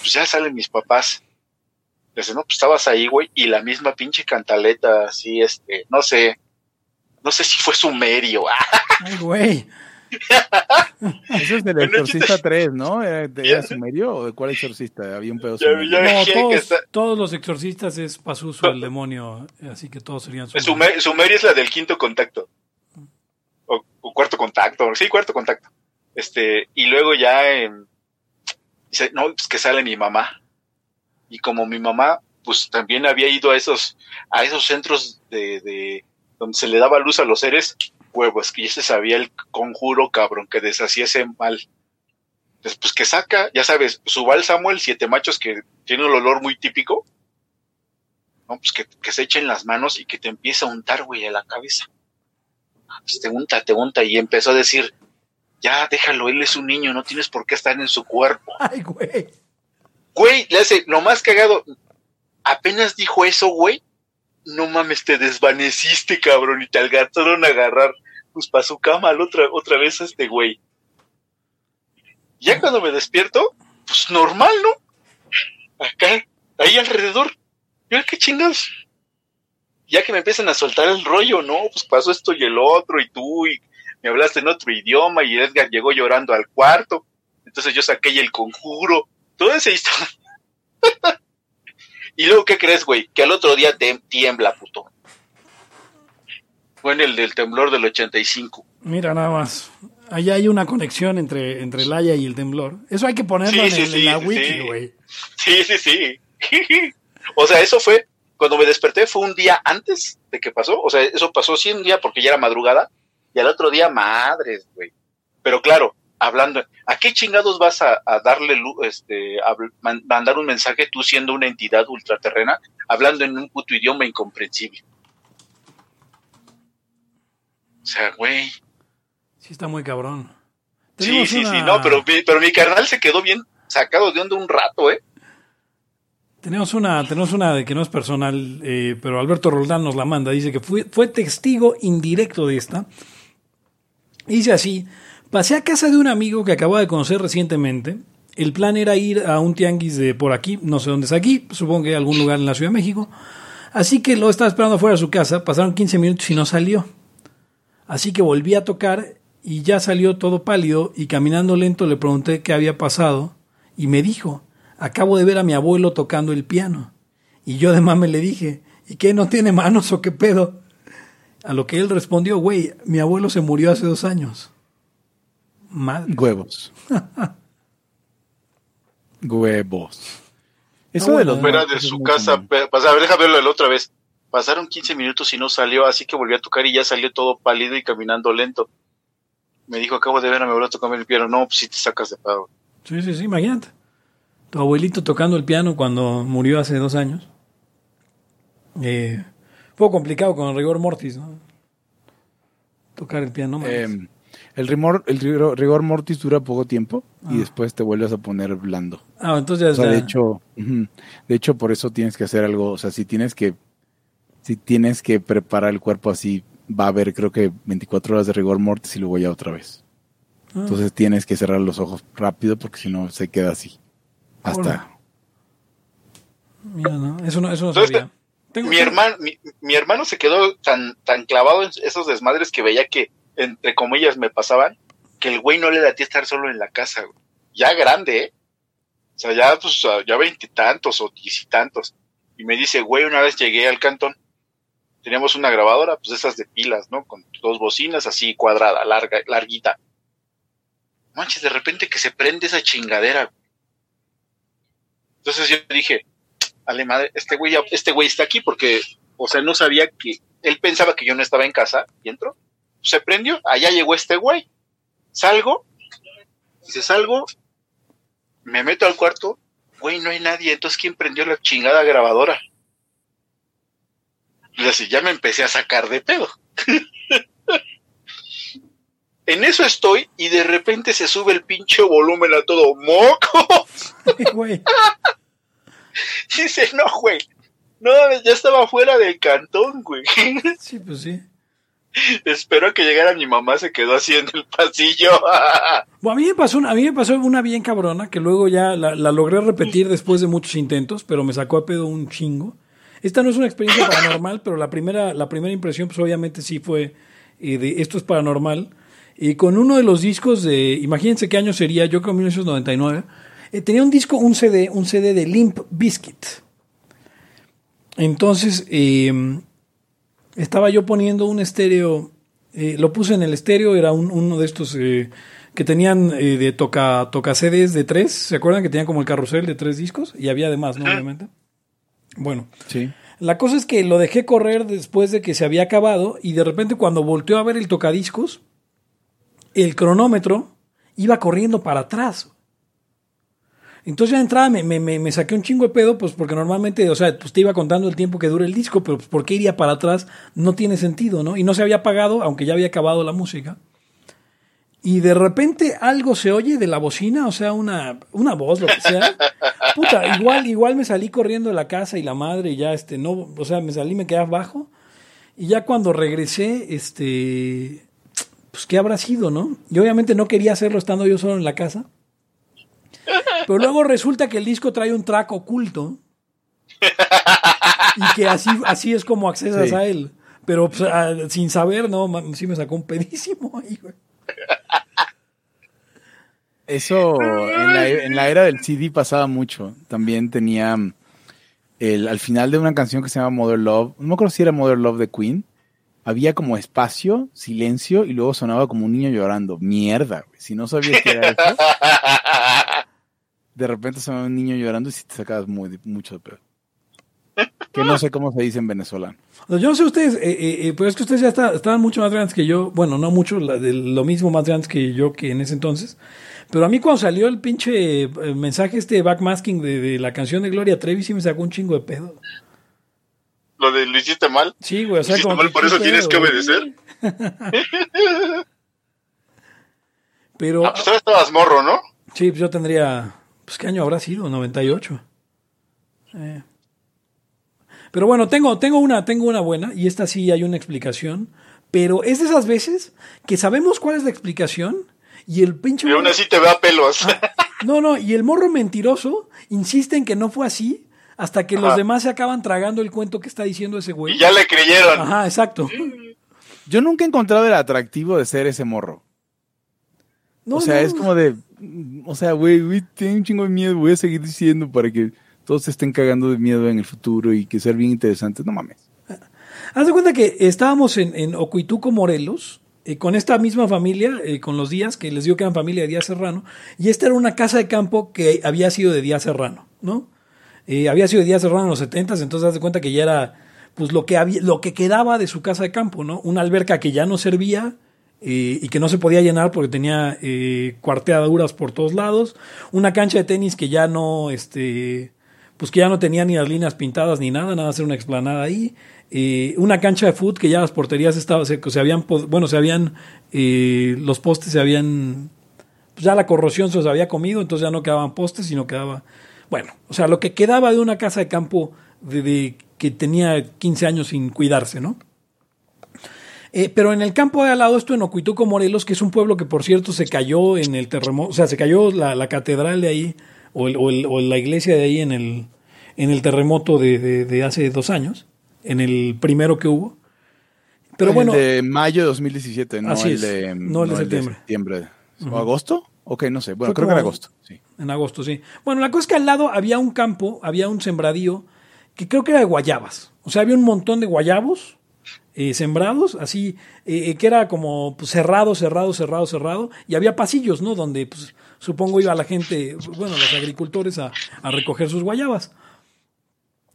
Speaker 3: pues ya salen mis papás. Les digo, no, pues estabas ahí, güey, y la misma pinche cantaleta, así, este, no sé, no sé si fue sumerio, [laughs]
Speaker 1: Ay, güey. [laughs]
Speaker 2: Eso es del
Speaker 3: Bueno,
Speaker 2: Exorcista 3, ¿no? ¿Era, sumerio o de cuál exorcista? Había un pedo sumerio.
Speaker 1: No,
Speaker 3: dije que
Speaker 1: todos,
Speaker 3: está-
Speaker 1: todos los exorcistas es Pazuzu, el demonio. Así que todos serían sus.
Speaker 3: Sumer- sumerio es la del quinto contacto. O, o cuarto contacto, sí, cuarto contacto. Este, y luego ya em, dice, no, pues que sale mi mamá. Y como mi mamá, pues también había ido a esos, a esos centros de, de donde se le daba luz a los seres, huevos, que ya se sabía el conjuro, cabrón, que deshacía ese mal. Pues que saca, ya sabes, su bálsamo, el siete machos, que tiene un olor muy típico, ¿no? Pues que, que se echen las manos y que te empieza a untar, güey, a la cabeza. Pues te unta, te unta, y empezó a decir, ya déjalo, él es un niño, no tienes por qué estar en su cuerpo. [laughs]
Speaker 1: Ay, güey.
Speaker 3: Güey, le hace, lo más cagado, apenas dijo eso, güey, no mames, te desvaneciste, cabrón, y te alcanzaron a agarrar, pues, para su cama otra, otra vez a este güey. Ya cuando me despierto, pues normal, ¿no? Acá, ahí alrededor. Mira qué chingados. Ya que me empiezan a soltar el rollo, ¿no? Pues pasó esto y el otro, y tú, y me hablaste en otro idioma, y Edgar llegó llorando al cuarto. Entonces yo saqué el conjuro. Toda esa historia. [laughs] y luego, ¿qué crees, güey? Que al otro día te tiembla, puto. Fue en el del temblor del 85.
Speaker 1: Mira nada más. Allá hay una conexión entre, entre el Haya y el temblor. Eso hay que ponerlo
Speaker 3: Sí,
Speaker 1: en,
Speaker 3: sí, sí,
Speaker 1: la
Speaker 3: sí,
Speaker 1: wiki,
Speaker 3: sí.
Speaker 1: güey.
Speaker 3: Sí, sí, sí. [laughs] o sea, eso fue, cuando me desperté fue un día antes de que pasó. O sea, eso pasó sí un día porque ya era madrugada. Y al otro día, madres, güey. Pero claro, hablando, ¿a qué chingados vas a, a darle, este, a mandar un mensaje tú siendo una entidad ultraterrena, hablando en un puto idioma incomprensible? O sea, güey.
Speaker 1: Sí, está muy cabrón.
Speaker 3: Sí,
Speaker 1: Tenemos
Speaker 3: sí,
Speaker 1: una-
Speaker 3: sí, no, pero, mi- pero mi carnal se quedó bien sacado de onda un rato, ¿eh?
Speaker 1: Tenemos una, tenemos una de que no es personal, eh, pero Alberto Roldán nos la manda. Dice que fue, fue testigo indirecto de esta. Dice así: Pasé a casa de un amigo que acababa de conocer recientemente. El plan era ir a un tianguis de por aquí, no sé dónde es aquí, supongo que algún lugar en la Ciudad de México. Así que lo estaba esperando afuera de su casa, pasaron 15 minutos y no salió. Así que volví a tocar y ya salió todo pálido y caminando lento le pregunté qué había pasado y me dijo, acabo de ver a mi abuelo tocando el piano. Y yo de mame le dije, ¿y qué no tiene manos o qué pedo? A lo que él respondió, güey, mi abuelo se murió hace dos años. Madre.
Speaker 2: Huevos. [laughs] Huevos. Eso de los
Speaker 3: Fuera de su casa. pues, a ver, déjame verlo la otra vez. Pasaron 15 minutos y no salió, así que volví a tocar y ya salió todo pálido y caminando lento. Me dijo, acabo de ver a mi abuelo tocando el piano. No, pues sí te sacas de pago.
Speaker 1: Sí, sí, sí, imagínate. Tu abuelito tocando el piano cuando murió hace dos años. Eh, fue complicado con el rigor mortis, ¿no? Tocar el piano.
Speaker 2: Eh, el, rigor, el rigor, rigor mortis dura poco tiempo y
Speaker 1: Ah.
Speaker 2: después te vuelves a poner blando.
Speaker 1: ah, entonces ya
Speaker 2: O sea, de hecho, de hecho por eso tienes que hacer algo, o sea, si tienes que si tienes que preparar el cuerpo así, va a haber creo que 24 horas de rigor mortis y luego ya otra vez.
Speaker 1: Ah.
Speaker 2: Entonces tienes que cerrar los ojos rápido porque si no se queda así. Hasta.
Speaker 1: Mira, no, eso no, eso no
Speaker 3: Entonces,
Speaker 1: sabía. Tengo-
Speaker 3: Mi hermano, mi, mi hermano se quedó tan, tan clavado en esos desmadres que veía que, entre comillas, me pasaban, que el güey no le latía estar solo en la casa, güey. Ya grande, ¿eh? O sea, ya, pues, ya veintitantos o diez y tantos. Y me dice, güey, una vez llegué al cantón, teníamos una grabadora, pues esas de pilas, ¿no? Con dos bocinas así cuadrada, larga, larguita. Manches, de repente que se prende esa chingadera. güey. Entonces yo dije, ale madre, este güey, este güey está aquí porque, o sea, no sabía que, él pensaba que yo no estaba en casa y entró. Se prendió, allá llegó este güey. Salgo, dice, salgo, me meto al cuarto, güey, no hay nadie, entonces ¿quién prendió la chingada grabadora? Y así, ya me empecé a sacar de pedo. [laughs] en eso estoy y de repente se sube el pinche volumen a todo moco. [laughs]
Speaker 1: Güey,
Speaker 3: Dice, no, güey. No, ya estaba fuera del cantón, güey.
Speaker 1: sí, pues sí.
Speaker 3: Espero que llegara mi mamá, se quedó así en el pasillo. [laughs]
Speaker 1: A mí me pasó una, me pasó una bien cabrona que luego ya la, logré repetir después de muchos intentos, pero me sacó a pedo un chingo. Esta no es una experiencia paranormal, pero la primera, la primera impresión, pues obviamente sí fue eh, de esto es paranormal. Y con uno de los discos de, imagínense qué año sería, yo creo 1999, eh, tenía un disco, un CD, un CD de Limp Bizkit. Entonces, eh, estaba yo poniendo un estéreo, eh, lo puse en el estéreo, era un- uno de estos eh, que tenían eh, de toca, toca CDs de tres, ¿se acuerdan que tenían como el carrusel de tres discos? Y había además, ¿no? Obviamente. Bueno,
Speaker 2: Sí.
Speaker 1: la cosa es que lo dejé correr después de que se había acabado y de repente cuando volteó a ver el tocadiscos, el cronómetro iba corriendo para atrás. Entonces ya de entrada me, me, saqué un chingo de pedo, pues porque normalmente, o sea, pues te iba contando el tiempo que dura el disco, pero pues, ¿por qué iría para atrás? No tiene sentido, ¿no? Y no se había apagado, aunque ya había acabado la música. Y de repente algo se oye de la bocina, o sea, una, una voz, lo que sea. [laughs] Puta, igual, igual me salí corriendo de la casa y la madre, y ya este, no, o sea, me salí, me quedé abajo. Y ya cuando regresé, este, pues qué habrá sido, ¿no? Y obviamente no quería hacerlo estando yo solo en la casa. Pero luego resulta que el disco trae un track oculto. Y que así, así es como accesas
Speaker 2: Sí.
Speaker 1: a él. Pero pues, sin saber, no, sí me sacó un pedísimo ahí, güey.
Speaker 2: Eso en la, en la era del CD pasaba mucho. También tenía mm, el, al final de una canción que se llama Mother Love, no me acuerdo si era Mother Love de Queen, había como espacio, silencio y luego sonaba como un niño llorando. Mierda, güey. Si no sabías que era eso, [laughs] de repente sonaba un niño llorando y si te sacabas muy, mucho de pedo. Que no sé cómo se dice en venezolano.
Speaker 1: Yo no sé ustedes, eh, eh, eh, pero es que ustedes ya está- estaban mucho más grandes que yo. Bueno, no mucho, la- de lo mismo más grandes que yo que en ese entonces. Pero a mí cuando salió el pinche eh, mensaje este backmasking de, de la canción de Gloria Trevi sí me sacó un chingo de pedo.
Speaker 3: Lo de lo hiciste mal.
Speaker 1: Sí, güey, o sea,
Speaker 3: Hiciste
Speaker 1: como
Speaker 3: mal, por eso
Speaker 1: ¿qué
Speaker 3: tienes que obedecer. [laughs]
Speaker 1: Pero,
Speaker 3: Ah, pues estabas morro, ¿no?
Speaker 1: sí, pues yo tendría, pues qué año habrá sido, 98. Eh. Pero bueno, tengo, tengo una, tengo una buena, y esta sí hay una explicación, pero es de esas veces que sabemos cuál es la explicación, Y el pinche...
Speaker 3: Y aún así te da pelos.
Speaker 1: No, no, y el morro mentiroso insiste en que no fue así hasta que los demás se acaban tragando el cuento que está diciendo ese güey.
Speaker 3: y ya le creyeron.
Speaker 1: Ajá, exacto.
Speaker 2: Yo nunca he encontrado el atractivo de ser ese morro.
Speaker 1: No,
Speaker 2: o sea,
Speaker 1: no.
Speaker 2: es como de. O sea, güey, güey, tengo un chingo de miedo. Voy a seguir diciendo para que todos se estén cagando de miedo en el futuro y que sea bien interesante. No mames.
Speaker 1: Haz de cuenta que estábamos en, en Ocuituco, Morelos, eh, con esta misma familia, eh, con los Díaz, que les digo que eran familia de Díaz Serrano, y esta era una casa de campo que había sido de Díaz Serrano, ¿no? Eh, había sido de Díaz Serrano en los 70 entonces haz de cuenta que ya era pues lo que había, lo que quedaba de su casa de campo, ¿no? Una alberca que ya no servía eh, y que no se podía llenar porque tenía eh, cuarteaduras por todos lados, una cancha de tenis que ya no, este, pues que ya no tenía ni las líneas pintadas ni nada, nada, hacer una explanada ahí, una cancha de fútbol que ya las porterías estaban, se, se habían, bueno, se habían, eh, los postes se habían, pues ya la corrosión se los había comido, entonces ya no quedaban postes, sino quedaba, bueno, o sea, lo que quedaba de una casa de campo de, de- que tenía 15 años sin cuidarse, ¿no? Eh, pero en el campo de al lado, esto en Ocuituco, Morelos, que es un pueblo que por cierto se cayó en el terremoto, o sea, se cayó la, la catedral de ahí, o, el- o el- o la iglesia de ahí en el, en el terremoto de, de- de hace dos años, en el primero que hubo. Pero
Speaker 2: El
Speaker 1: bueno,
Speaker 2: de mayo de 2017, no
Speaker 1: Así
Speaker 2: el
Speaker 1: es,
Speaker 2: de.
Speaker 1: no el de septiembre.
Speaker 2: septiembre. ¿O agosto? Ok, no sé. Bueno,
Speaker 1: Fue
Speaker 2: creo que era
Speaker 1: como-
Speaker 2: agosto. Sí.
Speaker 1: En agosto, sí. Bueno, la cosa es que al lado había un campo, había un sembradío que creo que era de guayabas. O sea, había un montón de guayabos eh, sembrados, así, eh, eh, que era como pues, cerrado, cerrado, cerrado, cerrado. Y había pasillos, ¿no? Donde, pues, supongo iba la gente, bueno, los agricultores a, a recoger sus guayabas.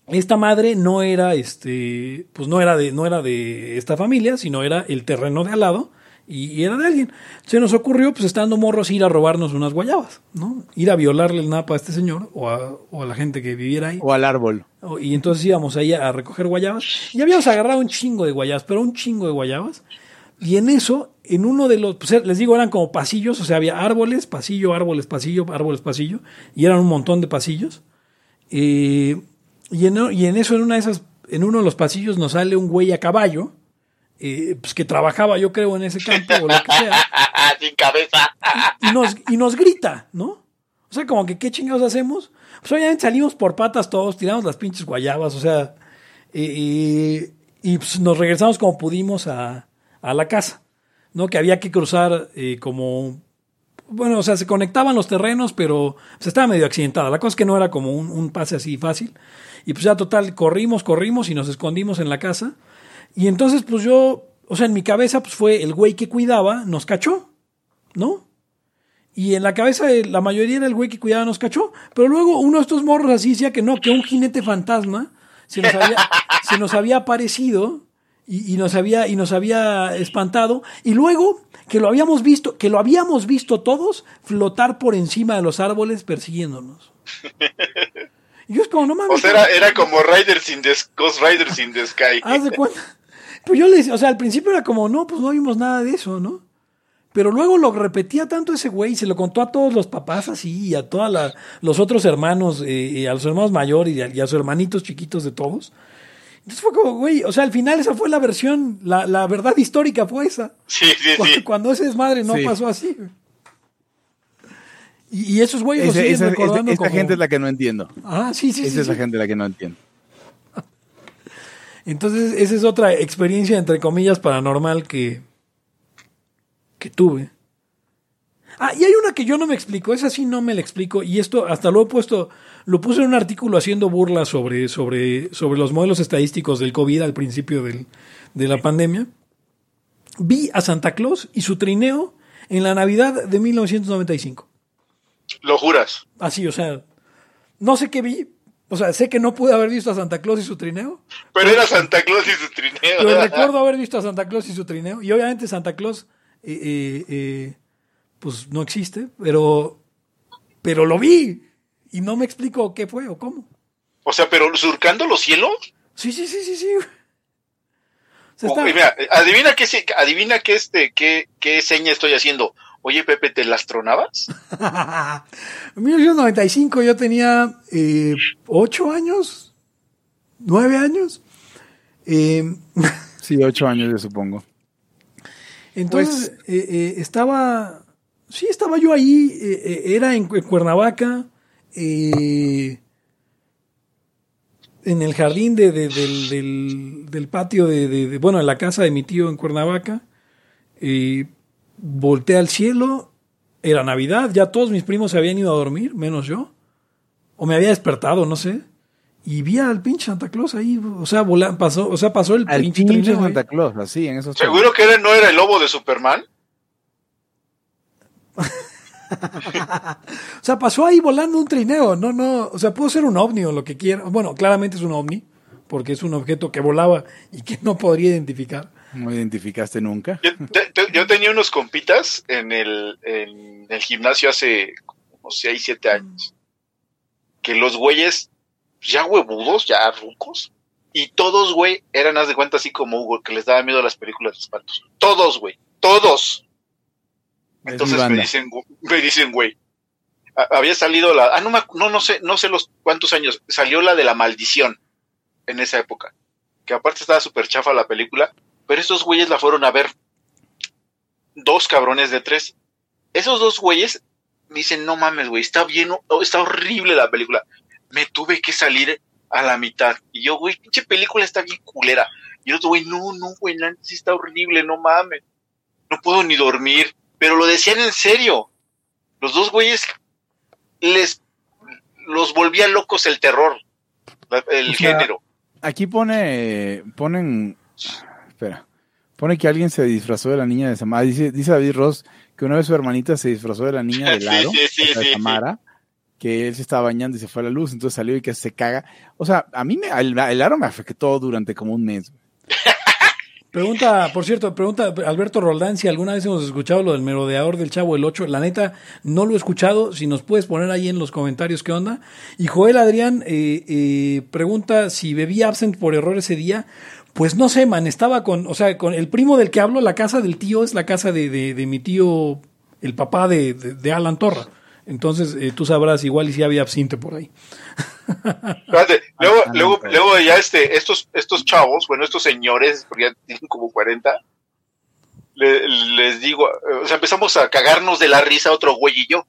Speaker 1: Esta madre no era, este, pues no era de, no era de esta familia, sino era el terreno de al lado y, y era de alguien. Se nos ocurrió, pues estando morros, ir a robarnos unas guayabas, ¿no? Ir a violarle el napa a este señor o a, o a la gente que viviera ahí.
Speaker 2: O al árbol.
Speaker 1: O- Y entonces íbamos ahí a recoger guayabas. Y habíamos agarrado un chingo de guayabas, pero un chingo de guayabas. Y en eso, en uno de los, pues les digo, eran como pasillos, o sea, había árboles, pasillo, árboles, pasillo, árboles, pasillo. Y eran un montón de pasillos. Eh, y, en, y en eso, en una de esas, en uno de los pasillos nos sale un güey a caballo, eh, pues que trabajaba, yo creo, en ese campo o lo que sea [laughs]
Speaker 3: Sin cabeza.
Speaker 1: y nos, y nos grita, ¿no? O sea, como que, ¿qué chingados hacemos? Pues obviamente salimos por patas todos, tiramos las pinches guayabas, o sea, y pues, nos regresamos como pudimos a, a la casa, ¿no? Que había que cruzar eh, como, bueno, o sea, se conectaban los terrenos, pero se estaba medio accidentada. La cosa es que no era como un, un pase así fácil. Y pues ya total, corrimos, corrimos y nos escondimos en la casa. Y entonces, pues yo, o sea, en mi cabeza, pues fue el güey que cuidaba, nos cachó, ¿no? Y en la cabeza de la mayoría era el güey que cuidaba nos cachó. Pero luego uno de estos morros así decía que no, que un jinete fantasma se nos había, [laughs] se nos había aparecido y, y nos había, y nos había espantado. Y luego que lo habíamos visto, que lo habíamos visto todos flotar por encima de los árboles persiguiéndonos. [laughs] Y yo es como, no mames.
Speaker 3: O sea, era, era como Riders in the Ghost Riders in the Sky.
Speaker 1: Haz de cuenta. Pues yo le decía, o sea, al principio era como, no, pues no vimos nada de eso, ¿no? Pero luego lo repetía tanto ese güey y se lo contó a todos los papás así y a todos los otros hermanos, eh, y a los hermanos mayores y a, y a sus hermanitos chiquitos de todos. Entonces fue como, güey, o sea, al final esa fue la versión, la, la verdad histórica fue esa.
Speaker 3: Sí, sí,
Speaker 1: Cuando,
Speaker 3: sí.
Speaker 1: cuando ese desmadre no
Speaker 2: Sí.
Speaker 1: pasó así. Y, y esos güeyes lo
Speaker 2: Ese-
Speaker 1: siguen
Speaker 2: esa
Speaker 1: recordando
Speaker 2: esa
Speaker 1: como...
Speaker 2: gente es la que no entiendo.
Speaker 1: Ah, sí, sí, sí.
Speaker 2: Esa es la
Speaker 1: sí.
Speaker 2: gente la que no entiendo.
Speaker 1: Entonces, esa es otra experiencia, entre comillas, paranormal que, que tuve. Ah, y hay una que yo no me explico, esa sí no me la explico, y esto hasta lo he puesto, lo puse en un artículo haciendo burla sobre, sobre, sobre los modelos estadísticos del COVID al principio del- de la pandemia. Vi a Santa Claus y su trineo en la Navidad de 1995.
Speaker 3: Lo juras.
Speaker 1: Así, o sea, no sé qué vi, o sea, sé que no pude haber visto a Santa Claus y su trineo,
Speaker 3: Pero era Santa Claus y su trineo.
Speaker 1: Pero recuerdo haber visto a Santa Claus y su trineo. Y obviamente Santa Claus, eh, eh, eh, pues no existe, pero, pero lo vi. Y no me explico qué fue o cómo.
Speaker 3: O sea, pero surcando los cielos.
Speaker 1: Sí, sí, sí, sí, sí. O sea,
Speaker 3: Oh,
Speaker 1: está-
Speaker 3: mira, adivina qué, adivina qué, este, qué, qué seña estoy haciendo. Oye, Pepe, ¿te las tronabas? [laughs]
Speaker 1: en 1995 yo tenía eh, ocho años, nueve años. Eh, [laughs]
Speaker 2: Sí, ocho años, yo supongo.
Speaker 1: Entonces, eh, eh, estaba, Sí, estaba yo ahí, eh, eh, era en, Cu- Cuernavaca, eh, en el jardín de, de- del, del- del patio de, de- de- bueno, en la casa de mi tío en Cuernavaca. Volteé al cielo, era Navidad, ya todos mis primos se habían ido a dormir, menos yo. O me había despertado, no sé. Y vi al pinche Santa Claus ahí, o sea, vola- pasó, o sea, pasó el
Speaker 2: Al
Speaker 1: pinche
Speaker 2: pinche
Speaker 1: trineo ahí.
Speaker 2: Santa Claus, así, en esos
Speaker 3: ¿Seguro que era- no era el lobo de Superman? [laughs]
Speaker 1: O sea, pasó ahí volando un trineo. No, no. O sea, pudo ser un ovni o lo que quiera. Bueno, claramente es un ovni, porque es un objeto que volaba y que no podría identificar.
Speaker 2: No identificaste nunca.
Speaker 3: Yo, [laughs] te- te- yo tenía unos compitas en el, en el gimnasio hace como 6, 7 años. Que los güeyes, ya huevudos, ya rucos. Y todos, güey, eran, haz de cuenta, así como Hugo, que les daba miedo a las películas de espantos. Todos, güey. Todos.
Speaker 2: Es
Speaker 3: Entonces me dicen, me dicen, güey. Había salido la, ah, no, me no, no sé, no sé los cuántos años, salió la de la maldición en esa época. Que aparte estaba súper chafa la película, pero estos güeyes la fueron a ver. Dos cabrones de tres. Esos dos güeyes me dicen, no mames, güey, está bien, oh, está horrible la película. Me tuve que salir a la mitad. Y yo, güey, pinche película está bien culera. Y el otro güey, no, no, güey, la sí está horrible, no mames. No puedo ni dormir. Pero lo decían en serio. Los dos güeyes les los volvía locos el terror, el
Speaker 2: O sea,
Speaker 3: género.
Speaker 2: Aquí pone, ponen, espera, pone que alguien se disfrazó de la niña de Samara. Dice, dice David Ross que una vez su hermanita se disfrazó de la niña de Laro, [laughs]
Speaker 3: sí, sí,
Speaker 2: de
Speaker 3: sí,
Speaker 2: Samara, que él se estaba bañando y se fue a la luz, entonces salió y que se caga. O sea, a mí me, el, el Laro me afectó durante como un mes. [laughs]
Speaker 1: Pregunta, por cierto, pregunta Alberto Roldán si alguna vez hemos escuchado lo del merodeador del Chavo el 8. La neta, no lo he escuchado. Si nos puedes poner ahí en los comentarios qué onda. Y Joel Adrián eh, eh, pregunta si bebía absent por error ese día. Pues no sé, man, estaba con, o sea, con el primo del que hablo, la casa del tío es la casa de, de, de mi tío, el papá de, de, de Alan Torra. Entonces, eh, tú sabrás igual y si había absinte por ahí. [laughs]
Speaker 3: Espérate, luego,
Speaker 2: ah,
Speaker 3: luego,
Speaker 2: pero-
Speaker 3: luego ya este, estos, estos chavos, bueno, estos señores, porque ya tienen como 40, le- les digo, eh, o sea, empezamos a cagarnos de la risa otro güey y yo.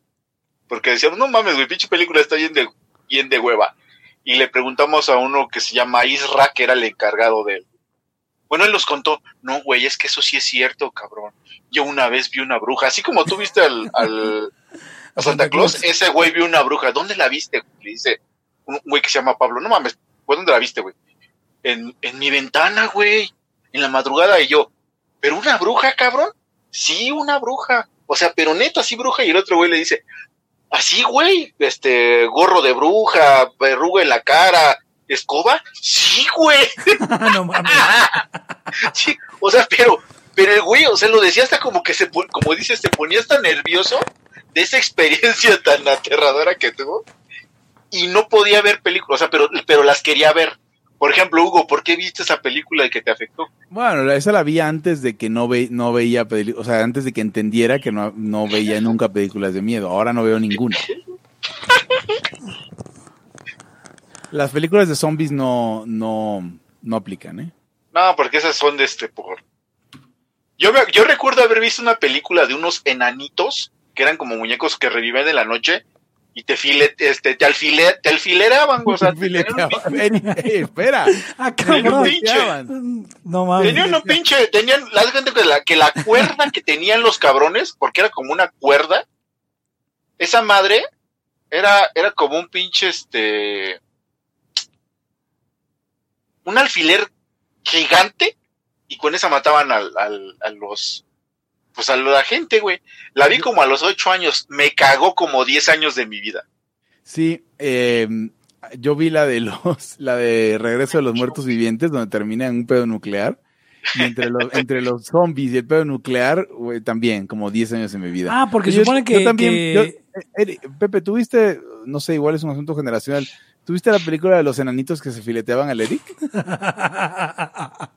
Speaker 3: Porque decíamos, no mames, güey, pinche película está bien de, bien de hueva. Y le preguntamos a uno que se llama Isra, que era el encargado de él. Bueno, él nos contó, no, güey, es que eso sí es cierto, cabrón. Yo una vez vi una bruja, así como tú viste al, al [laughs] a Santa Claus, ese güey vio una bruja. ¿Dónde la viste? Le dice un güey que se llama Pablo. No mames, ¿pues dónde la viste, güey? En, en mi ventana, güey. En la madrugada y yo. ¿Pero una bruja, cabrón? Sí, una bruja. O sea, pero neta, así bruja. Y el otro güey le dice, así, güey. Este, gorro de bruja, verruga en la cara, escoba. Sí, güey. [laughs]
Speaker 1: no mames. [laughs]
Speaker 3: Sí, o sea, pero, pero el güey, o sea, lo decía hasta como que se, como dices, se ponía hasta nervioso de esa experiencia [laughs] tan aterradora que tuvo y no podía ver películas, o sea, pero, pero las quería ver. Por ejemplo, Hugo, ¿por qué viste esa película que te afectó?
Speaker 2: Bueno, esa la vi antes de que no, ve, no veía, peli- o sea, antes de que entendiera que no, no veía nunca películas de miedo. Ahora no veo ninguna. Las películas de zombies no, no, no aplican, ¿eh?
Speaker 3: No, porque esas son de este por. Yo me, yo recuerdo haber visto una película de unos enanitos que eran como muñecos que reviven en la noche y te filet, este, te alfile, te alfileraban, güey, o sea, [laughs]
Speaker 2: eh, espera. [laughs]
Speaker 1: Ah, No mames.
Speaker 3: tenían un pinche, tenían, la gente que la, que la cuerda que tenían los cabrones, porque era como una cuerda, esa madre era, era como un pinche, este, un alfiler gigante y con esa mataban al, al, a los, pues a la gente, güey. La vi como a los ocho años, me cagó como diez años de mi vida.
Speaker 2: Sí, eh, yo vi la de los, [laughs] la de Regreso de los Muertos Vivientes, donde termina en un pedo nuclear. Y entre los, [laughs] entre los zombies y el pedo nuclear, güey, también, como 10 años en mi vida.
Speaker 1: Ah, porque
Speaker 2: Yo-
Speaker 1: supone que.
Speaker 2: yo también,
Speaker 1: que-
Speaker 2: yo- Pepe, ¿tuviste, no sé, igual es un asunto generacional, ¿tuviste la película de los enanitos que se fileteaban al Eric? [laughs]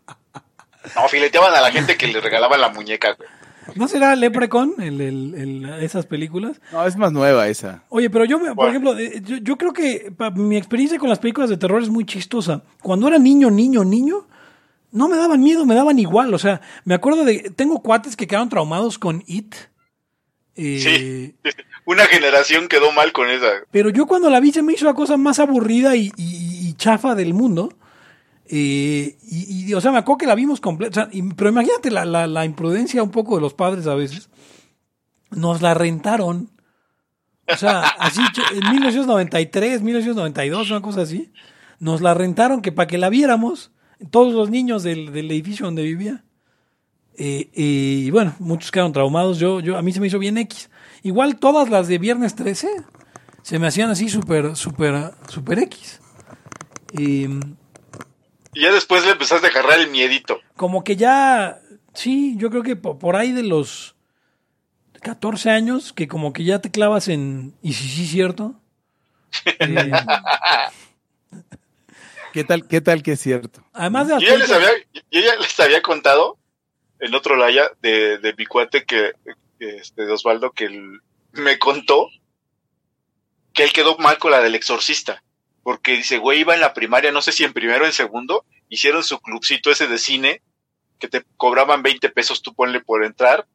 Speaker 3: No, fileteaban a la gente que le regalaban la muñeca, güey.
Speaker 1: ¿No será Leprecon el, el, el- esas películas?
Speaker 2: No, es más nueva esa.
Speaker 1: Oye, pero yo, me- por
Speaker 3: Bueno.
Speaker 1: ejemplo, eh, yo, yo creo que pa- mi experiencia con las películas de terror es muy chistosa. Cuando era niño, niño, niño, no me daban miedo, me daban igual. O sea, me acuerdo de. Tengo cuates que quedaron traumados con It. Eh,
Speaker 3: Una generación quedó mal con esa.
Speaker 1: Pero yo cuando la vi se me hizo la cosa más aburrida y, y- chafa del mundo. Eh, y, o sea, me acuerdo que la vimos completa. o sea, pero imagínate la, la, imprudencia un poco de los padres a veces. Nos la rentaron. O sea, así en 1993, 1992, una cosa así. Nos la rentaron que para que la viéramos, todos los niños del, del edificio donde vivía. Eh, eh, y bueno, muchos quedaron traumados. Yo, yo, a mí se me hizo bien X. Igual todas las de Viernes 13 se me hacían así súper, súper, súper X. Eh,
Speaker 3: Y ya después le empezaste a agarrar el miedito.
Speaker 1: como que ya, sí, yo creo que po- por ahí de los 14 años, que como que ya te clavas en, y sí, sí, cierto. [laughs] Eh,
Speaker 2: ¿Qué tal, qué tal que es cierto?
Speaker 1: además de
Speaker 3: Yo ya, les había, yo ya les había contado en otro laya de, de mi cuate que, este, Osvaldo, que él me contó que él quedó mal con la del exorcista. Porque dice, güey, iba en la primaria, no sé si en primero o en segundo, hicieron su clubcito ese de cine, que te cobraban 20 pesos, tú ponle por entrar,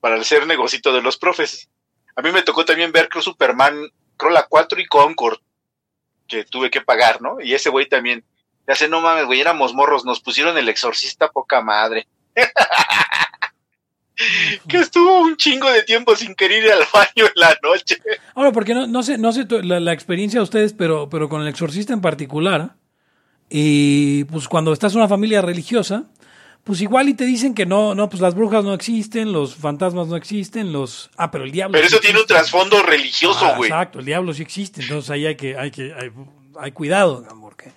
Speaker 3: para hacer negocito de los profes. A mí me tocó también ver, creo, Superman, creo, la 4 y Concord, que tuve que pagar, ¿no? Y ese güey también, ya sé, no mames, güey, éramos morros, nos pusieron el exorcista poca madre. [laughs] [laughs] que estuvo un chingo de tiempo sin querer ir al baño en la noche.
Speaker 1: Ahora, porque no, no sé, no sé la, la experiencia de ustedes, pero, pero con el exorcista en particular, y pues cuando estás en una familia religiosa, pues igual y te dicen que no, no, pues las brujas no existen, los fantasmas no existen, los ah, pero el diablo.
Speaker 3: Pero
Speaker 1: sí
Speaker 3: eso tiene un trasfondo religioso,
Speaker 1: Ah,
Speaker 3: güey.
Speaker 1: Exacto, el diablo sí existe, entonces ahí hay que, hay que, hay, hay cuidado, porque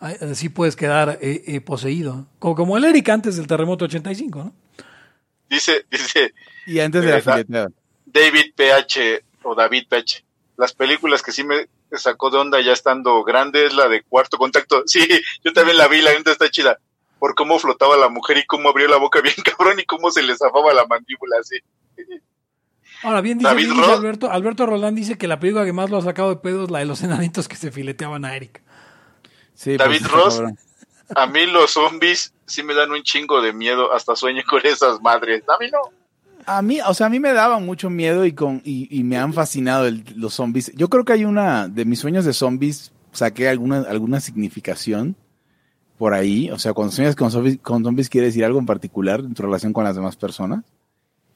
Speaker 1: así puedes quedar eh, eh, poseído. Como, como el Eric antes del terremoto 85, ¿no?
Speaker 3: Dice, dice
Speaker 2: Y antes de la
Speaker 3: Eh, da-. David PH o David PH. Las películas que sí me sacó de onda ya estando grande es la de Cuarto Contacto. [laughs] Sí, yo también la vi, la gente está chida. Por cómo flotaba la mujer y cómo abrió la boca bien [laughs] cabrón y cómo se le zafaba la mandíbula así.
Speaker 1: Ahora bien dice,
Speaker 3: David.
Speaker 1: Alberto, Alberto Roland dice que la película que más lo ha sacado de pedo es la de los enanitos que se fileteaban a Eric.
Speaker 2: Sí,
Speaker 3: David
Speaker 2: está
Speaker 3: Ross.
Speaker 2: cabrón.
Speaker 3: A mí los zombies sí me dan un chingo de miedo, hasta sueño con esas madres. A mí no.
Speaker 2: A mí, o sea, a mí me daban mucho miedo y con y, y me han fascinado los zombies. Yo creo que hay una de mis sueños de zombies saqué alguna alguna significación por ahí. O sea, cuando sueñas con zombies, con quiere decir algo en particular en tu relación con las demás personas.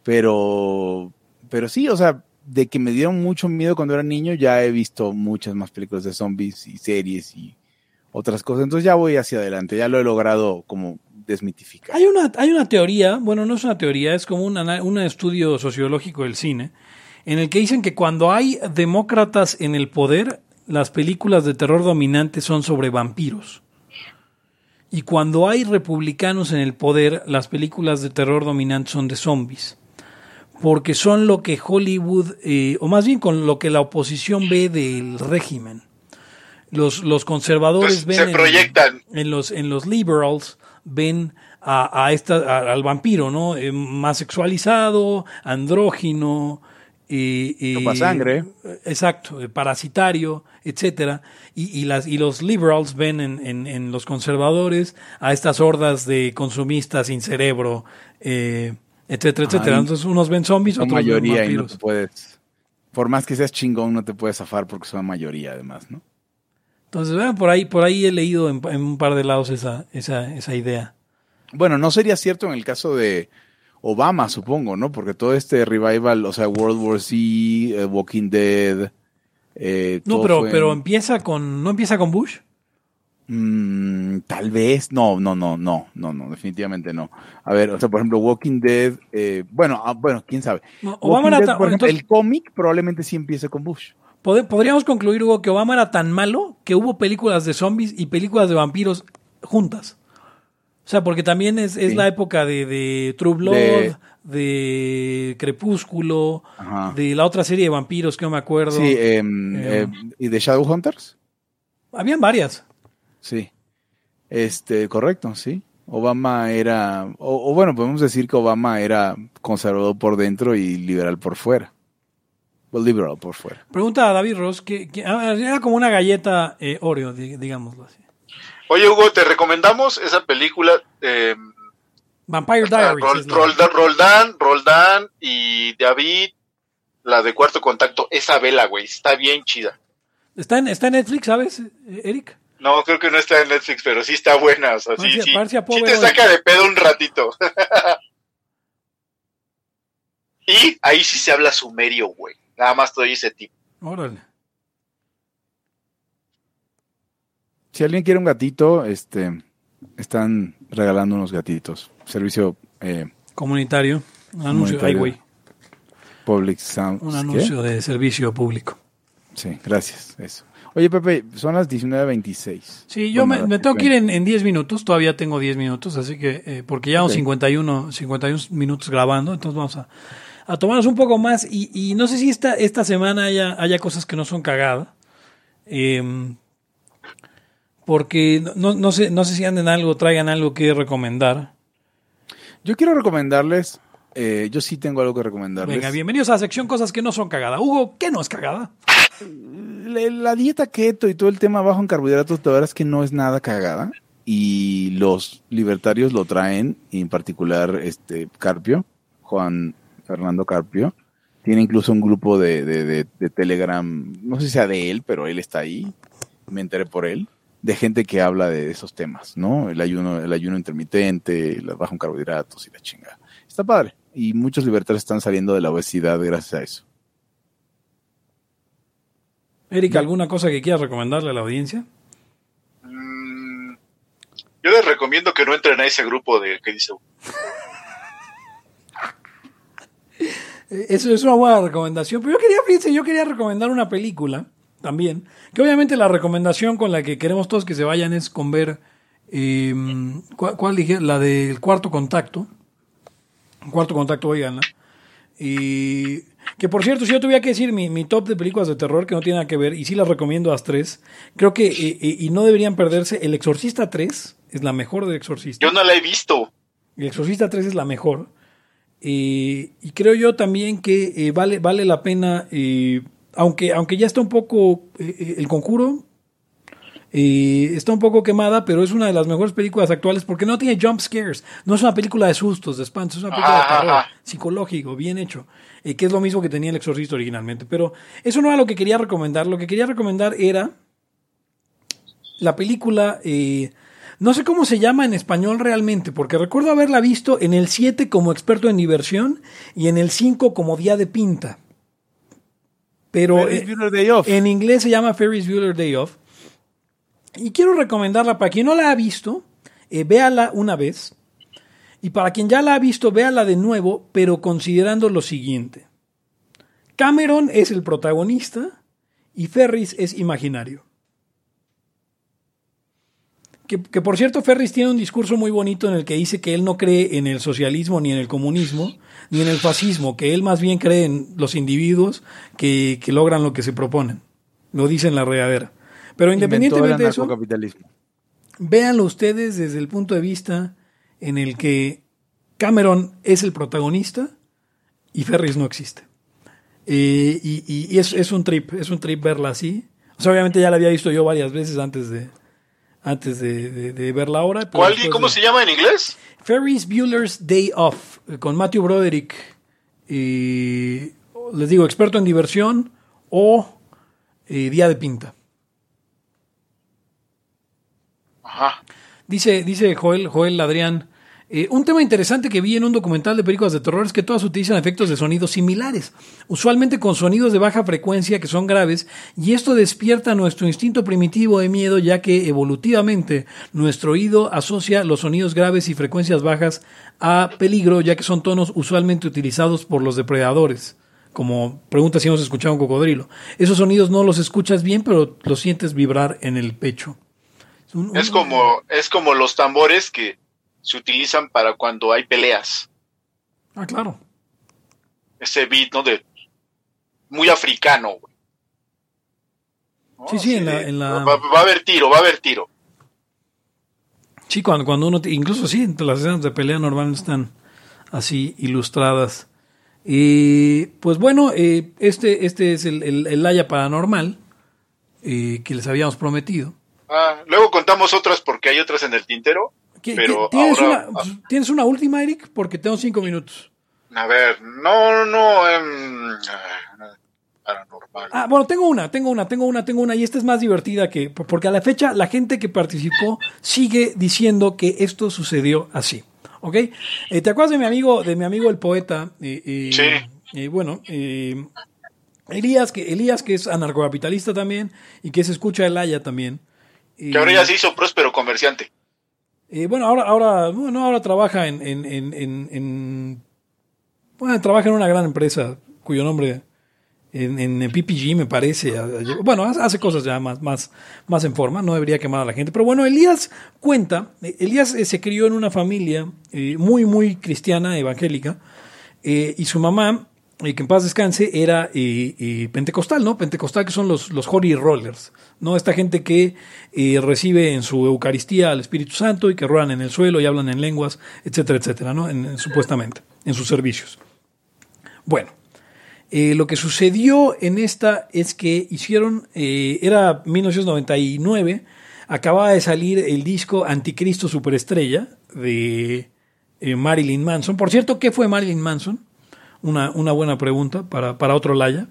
Speaker 2: Pero, pero sí, o sea, de que me dieron mucho miedo cuando era niño, ya he visto muchas más películas de zombies y series y otras cosas. Entonces ya voy hacia adelante, ya lo he logrado como desmitificar.
Speaker 1: Hay una, hay una teoría, bueno, no es una teoría, es como un, ana- un estudio sociológico del cine, en el que dicen que cuando hay demócratas en el poder, las películas de terror dominantes son sobre vampiros. Y cuando hay republicanos en el poder, las películas de terror dominantes son de zombies. Porque son lo que Hollywood, eh, o más bien con lo que la oposición ve del régimen. Los, los conservadores ven
Speaker 3: se
Speaker 1: en-
Speaker 3: proyectan.
Speaker 1: en los, en los liberals ven a, a esta, a- al vampiro, ¿no? Eh, más sexualizado, andrógino, eh, eh,
Speaker 2: Chupa sangre.
Speaker 1: Exacto, parasitario, etcétera. Y, y, las, y los liberals ven en, en, en los conservadores a estas hordas de consumistas sin cerebro, eh, etcétera, etcétera.
Speaker 2: Ay.
Speaker 1: Entonces unos ven zombies, otros ven
Speaker 2: mayoría y no
Speaker 1: vampiros.
Speaker 2: te puedes. Por más que seas chingón, no te puedes zafar porque son mayoría, además, ¿no?
Speaker 1: Entonces, bueno, por ahí, por ahí he leído en, en un par de lados esa, esa, esa idea.
Speaker 2: Bueno, no sería cierto en el caso de Obama, supongo, ¿no? Porque todo este revival, o sea, World War Z, eh, Walking Dead. eh,
Speaker 1: No, pero,
Speaker 2: fue en-
Speaker 1: pero empieza con, ¿no empieza con Bush?
Speaker 2: Mm, tal vez, no, no, no, no, no, no, definitivamente no. A ver, o sea, por ejemplo, Walking Dead, eh, bueno, ah, bueno, quién sabe.
Speaker 1: No, Obama
Speaker 2: Dead, por ejemplo,
Speaker 1: entonces-
Speaker 2: el cómic probablemente sí empiece con Bush.
Speaker 1: Pod- Podríamos concluir, Hugo, que Obama era tan malo que hubo películas de zombies y películas de vampiros juntas. O sea, porque también es, es
Speaker 2: Sí.
Speaker 1: la época de, de True Blood,
Speaker 2: De-
Speaker 1: de, Crepúsculo,
Speaker 2: Ajá.
Speaker 1: de la otra serie de vampiros que no me acuerdo.
Speaker 2: Sí, em,
Speaker 1: Eh,
Speaker 2: eh, ¿y de Shadowhunters?
Speaker 1: Habían varias.
Speaker 2: Sí. Este, correcto, sí. Obama era, o, o bueno, podemos decir que Obama era conservador por dentro y liberal por fuera. Well, liberal por fuera.
Speaker 1: Pregunta a David Ross, que, que- ah, era como una galleta eh, Oreo, di- digámoslo así.
Speaker 3: Oye, Hugo, te recomendamos esa película. Eh,
Speaker 1: Vampire Diaries.
Speaker 3: Rol-
Speaker 1: es la-
Speaker 3: Roldan, Roldán, Roldán y David la de cuarto contacto, esa vela, güey, está bien chida.
Speaker 1: Está en, está en Netflix, ¿sabes, Eric?
Speaker 3: No, creo que no está en Netflix, pero sí está buena. O sea, sí, sí, sí te saca de pedo un ratito. [laughs] y ahí sí se habla sumerio, güey. Nada más te doy ese tip.
Speaker 1: Órale.
Speaker 2: Si alguien quiere un gatito, este, están regalando unos gatitos. Servicio eh,
Speaker 1: Comunitario. Un anuncio, ay,
Speaker 2: Comunitario.
Speaker 1: güey.
Speaker 2: Public Sound.
Speaker 1: Un
Speaker 2: ¿qué?
Speaker 1: anuncio de servicio público.
Speaker 2: Sí, gracias. Eso. Oye, Pepe, son las 19.26.
Speaker 1: Sí, yo me, me tengo que ir en, en 10 minutos, todavía tengo 10 minutos, así que, eh, porque ya
Speaker 2: Ok.
Speaker 1: 51, 51 minutos grabando, entonces vamos a, a tomarnos un poco más y, y no sé si esta, esta semana haya, haya cosas que no son cagada, em, porque no, no, sé, no sé si anden algo, traigan algo que recomendar.
Speaker 2: Yo quiero recomendarles, eh, yo sí tengo algo que recomendarles.
Speaker 1: Venga, bienvenidos a la sección cosas que no son cagada. Hugo, ¿qué no es cagada?
Speaker 2: La, la dieta keto y todo el tema bajo en carbohidratos, la verdad es que no es nada cagada. Y los libertarios lo traen, y en particular este Carpio, Juan Fernando Carpio. Tiene incluso un grupo de, de, de- de Telegram, no sé si sea de él, pero él está ahí, me enteré por él, de gente que habla de esos temas, ¿no? El ayuno, el ayuno intermitente, la baja en carbohidratos y la chinga. Está padre. Y muchos libertarios están saliendo de la obesidad gracias a eso.
Speaker 1: Erika, ¿alguna cosa que quieras recomendarle a la audiencia?
Speaker 3: Mm, yo les recomiendo que no entren a ese grupo de que dice
Speaker 1: Eso es una buena recomendación. Pero yo quería, fíjense, yo quería recomendar una película también. Que obviamente la recomendación con la que queremos todos que se vayan es con ver. eh, ¿cuál, cuál dije? La del cuarto contacto. Cuarto contacto, oiganla. Y que por cierto, si yo tuviera que decir mi, mi top de películas de terror que no tiene nada que ver, y sí las recomiendo a las tres, creo que, eh, eh, y no deberían perderse, El Exorcista 3 es la mejor del Exorcista.
Speaker 3: Yo no la he visto.
Speaker 1: El Exorcista 3 es la mejor. Eh, y creo yo también que eh, vale, vale la pena, eh, aunque, aunque ya está un poco el conjuro, está un poco quemada, pero es una de las mejores películas actuales porque no tiene jump scares. No es una película de sustos, de espantos, es una película de terror psicológico, bien hecho, que es lo mismo que tenía el Exorcista originalmente. Pero eso no era lo que quería recomendar. Lo que quería recomendar era la película, eh, no sé cómo se llama en español realmente, porque recuerdo haberla visto en el 7 como experto en diversión y en el 5 como día de pinta. Pero eh,
Speaker 2: Bueller Day Off.
Speaker 1: en inglés se llama Ferris Bueller Day Off. Y quiero recomendarla para quien no la ha visto, eh, véala una vez. Y para quien ya la ha visto, véala de nuevo, pero considerando lo siguiente. Cameron es el protagonista y Ferris es imaginario. Que, que, por cierto, Ferris tiene un discurso muy bonito en el que dice que él no cree en el socialismo ni en el comunismo ni en el fascismo, que él más bien cree en los individuos que, que logran lo que se proponen. Lo dice en la regadera. Pero independientemente de eso,
Speaker 2: capitalismo.
Speaker 1: véanlo ustedes desde el punto de vista en el que Cameron es el protagonista y Ferris no existe. Eh, y y, y es, es, un trip, es un trip verla así. O sea, obviamente ya la había visto yo varias veces antes de, antes de, de, de verla ahora.
Speaker 3: ¿Cuál y cómo de... se llama en inglés?
Speaker 1: Ferris Bueller's Day Off, con Matthew Broderick. Y les digo, experto en diversión o eh, día de pinta.
Speaker 3: Ajá.
Speaker 1: Dice, dice Joel, Joel Adrián, eh, un tema interesante que vi en un documental de películas de terror es que todas utilizan efectos de sonido similares, usualmente con sonidos de baja frecuencia que son graves, y esto despierta nuestro instinto primitivo de miedo, ya que evolutivamente nuestro oído asocia los sonidos graves y frecuencias bajas a peligro, ya que son tonos usualmente utilizados por los depredadores. Como pregunta si hemos escuchado un cocodrilo. Esos sonidos no los escuchas bien, pero los sientes vibrar en el pecho.
Speaker 3: Es como es como los tambores que se utilizan para cuando hay peleas.
Speaker 1: Ah, claro.
Speaker 3: Ese beat, ¿no? De muy africano, güey.
Speaker 1: ¿no? Sí, sí, en la, en la...
Speaker 3: Va, va, a haber tiro, va a haber tiro.
Speaker 1: Sí, cuando, cuando uno, incluso sí, las escenas de pelea normalmente están así ilustradas. Y pues bueno, eh, este, este es el, el, el Laya Paranormal eh, que les habíamos prometido.
Speaker 3: Ah, luego contamos otras porque hay otras en el tintero. Pero
Speaker 1: ¿tienes,
Speaker 3: ahora,
Speaker 1: una, ¿Tienes una última, Eric? Porque tengo cinco minutos.
Speaker 3: A ver, no, no, ah, paranormal.
Speaker 1: Ah, bueno, tengo una, tengo una, tengo una, tengo una, y esta es más divertida que, porque a la fecha la gente que participó sigue diciendo que esto sucedió así. ¿Ok? Eh, ¿Te acuerdas de mi amigo, de mi amigo el poeta? Eh, eh,
Speaker 3: Sí.
Speaker 1: eh, bueno, Elías, que, Elías, que es anarcocapitalista también, y que se escucha el Haya también.
Speaker 3: Que ahora ya se hizo próspero comerciante.
Speaker 1: Eh, bueno, ahora, ahora, bueno, ahora trabaja en, en, en, en- en- bueno, trabaja en una gran empresa cuyo nombre en, en PPG me parece. Bueno, hace cosas ya más, más, más en forma, no debería quemar a la gente. Pero bueno, Elías cuenta, Elías eh, se crió en una familia eh, muy, muy cristiana, evangélica, eh, y su mamá, eh, que en paz descanse, era pentecostal, ¿no? Pentecostal, que son los, los holy rollers, ¿no? Esta gente que eh, recibe en su Eucaristía al Espíritu Santo y que ruedan en el suelo y hablan en lenguas, etcétera, etcétera, ¿no? En- en- supuestamente, en sus servicios. Bueno, eh, lo que sucedió en esta es que hicieron, eh, era 1999, acababa de salir el disco Anticristo Superestrella de Marilyn Manson. Por cierto, ¿qué fue Marilyn Manson? Una, una buena pregunta para, para otro Laya.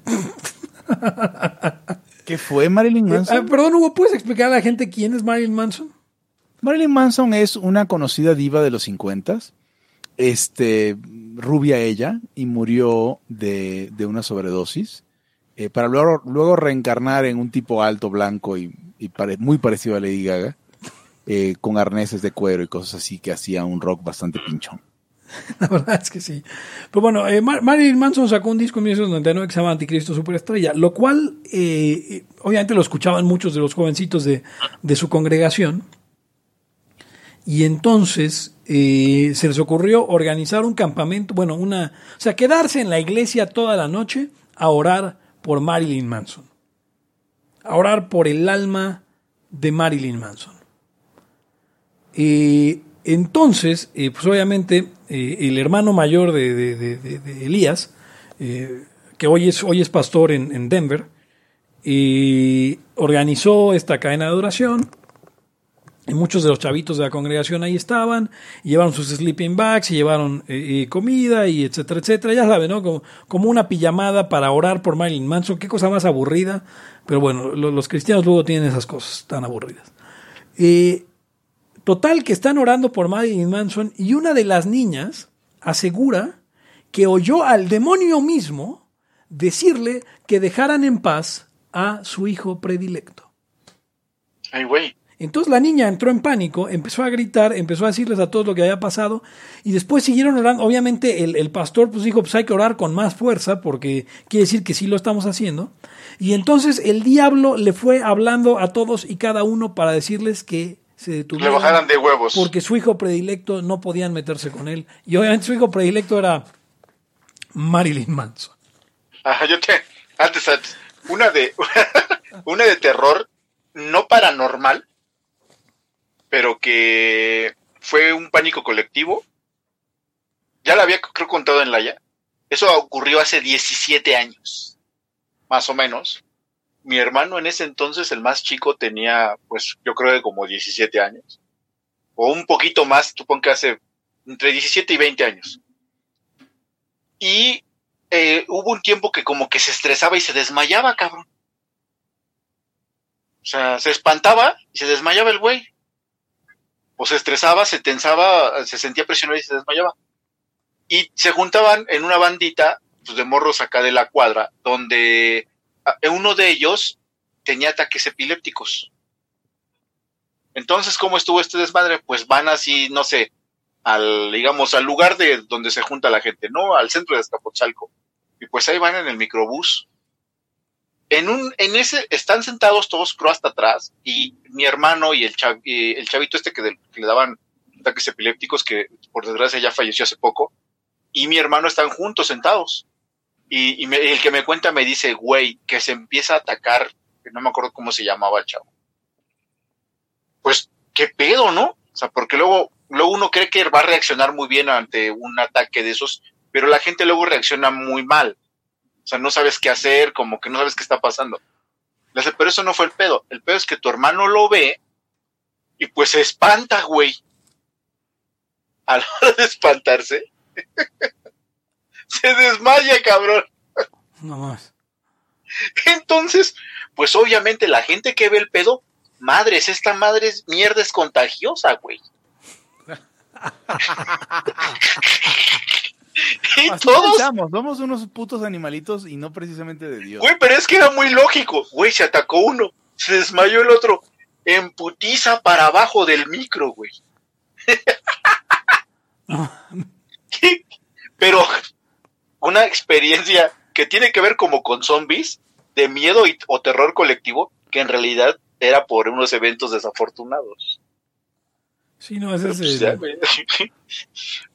Speaker 2: ¿Qué fue Marilyn Manson?
Speaker 1: Ah, perdón, Hugo, ¿puedes explicar a la gente quién es Marilyn Manson?
Speaker 2: Marilyn Manson es una conocida diva de los 50 este, rubia ella, y murió de, de una sobredosis, eh, para luego, luego reencarnar en un tipo alto, blanco y, y pare- muy parecido a Lady Gaga, eh, con arneses de cuero y cosas así que hacía un rock bastante pinchón. [laughs]
Speaker 1: La verdad es que sí. Pero bueno, eh, Mar- Marilyn Manson sacó un disco en 1999 que se llama Anticristo Superestrella, lo cual eh, obviamente lo escuchaban muchos de los jovencitos de, de su congregación. Y entonces eh, se les ocurrió organizar un campamento, bueno, una, o sea, quedarse en la iglesia toda la noche a orar por Marilyn Manson. A orar por el alma de Marilyn Manson. Eh, entonces, eh, pues obviamente, eh, el hermano mayor de, de- Elías, eh, que hoy es, hoy es pastor en, en Denver, organizó esta cadena de adoración. Y muchos de los chavitos de la congregación ahí estaban, llevaron sus sleeping bags, y llevaron comida, y etcétera, etcétera. Ya saben, ¿no? Como, como una pijamada para orar por Marilyn Manson. Qué cosa más aburrida. Pero bueno, lo- los cristianos luego tienen esas cosas tan aburridas. Eh, Total, que están orando por Marilyn Manson y una de las niñas asegura que oyó al demonio mismo decirle que dejaran en paz a su hijo predilecto.
Speaker 3: Ay, güey.
Speaker 1: Entonces la niña entró en pánico, empezó a gritar, empezó a decirles a todos lo que había pasado y después siguieron orando. Obviamente el, el pastor pues dijo, pues hay que orar con más fuerza porque quiere decir que sí lo estamos haciendo. Y entonces el diablo le fue hablando a todos y cada uno para decirles que se
Speaker 3: Le bajaran de huevos.
Speaker 1: porque su hijo predilecto no podían meterse con él. Y obviamente su hijo predilecto era Marilyn Manson.
Speaker 3: Ajá, yo te. Antes, antes. Una de. [laughs] una de terror, no paranormal, pero que fue un pánico colectivo. Ya la había, creo, contado en Laia. Eso ocurrió hace 17 años, más o menos. Mi hermano en ese entonces, el más chico, tenía, pues, yo creo que como 17 años. O un poquito más, supongo que hace entre 17 y 20 años. Y eh, hubo un tiempo que como que se estresaba y se desmayaba, cabrón. O sea, se espantaba y se desmayaba el güey. O se estresaba, se tensaba, se sentía presionado y se desmayaba. Y se juntaban en una bandita pues, de morros acá de la cuadra, donde uno de ellos tenía ataques epilépticos. Entonces, ¿cómo estuvo este desmadre? Pues van así, no sé, al, digamos, al lugar de donde se junta la gente, ¿no? Al centro de Azcapotzalco. Y pues ahí van en el microbús. En un, en ese, están sentados todos creo hasta atrás, y mi hermano y el, el chavito este que, que le daban ataques epilépticos, que por desgracia ya falleció hace poco, y mi hermano están juntos sentados. Y, y me- el que me cuenta me dice, güey, que se empieza a atacar, que no me acuerdo cómo se llamaba el chavo. Pues, ¿qué pedo, no? O sea, porque luego, luego uno cree que va a reaccionar muy bien ante un ataque de esos, pero la gente luego reacciona muy mal. O sea, no sabes qué hacer, como que no sabes qué está pasando. Dice, pero eso no fue el pedo. El pedo es que tu hermano lo ve y pues se espanta, güey. [laughs] A la hora de espantarse, Se desmaya, cabrón.
Speaker 1: No más.
Speaker 3: Entonces, pues obviamente la gente que ve el pedo, madres, esta madre es mierda es contagiosa, güey. y
Speaker 2: Así
Speaker 3: todos,
Speaker 2: pensamos, somos unos putos animalitos y no precisamente de Dios.
Speaker 3: güey, pero es que era muy lógico. Güey, se atacó uno, se desmayó el otro, en putiza para abajo del micro, güey. [laughs] [laughs] pero una experiencia que tiene que ver como con zombies, de miedo y- o terror colectivo, que en realidad era por unos eventos desafortunados.
Speaker 1: Sí, no, ese es
Speaker 3: Pues,
Speaker 1: el- [laughs]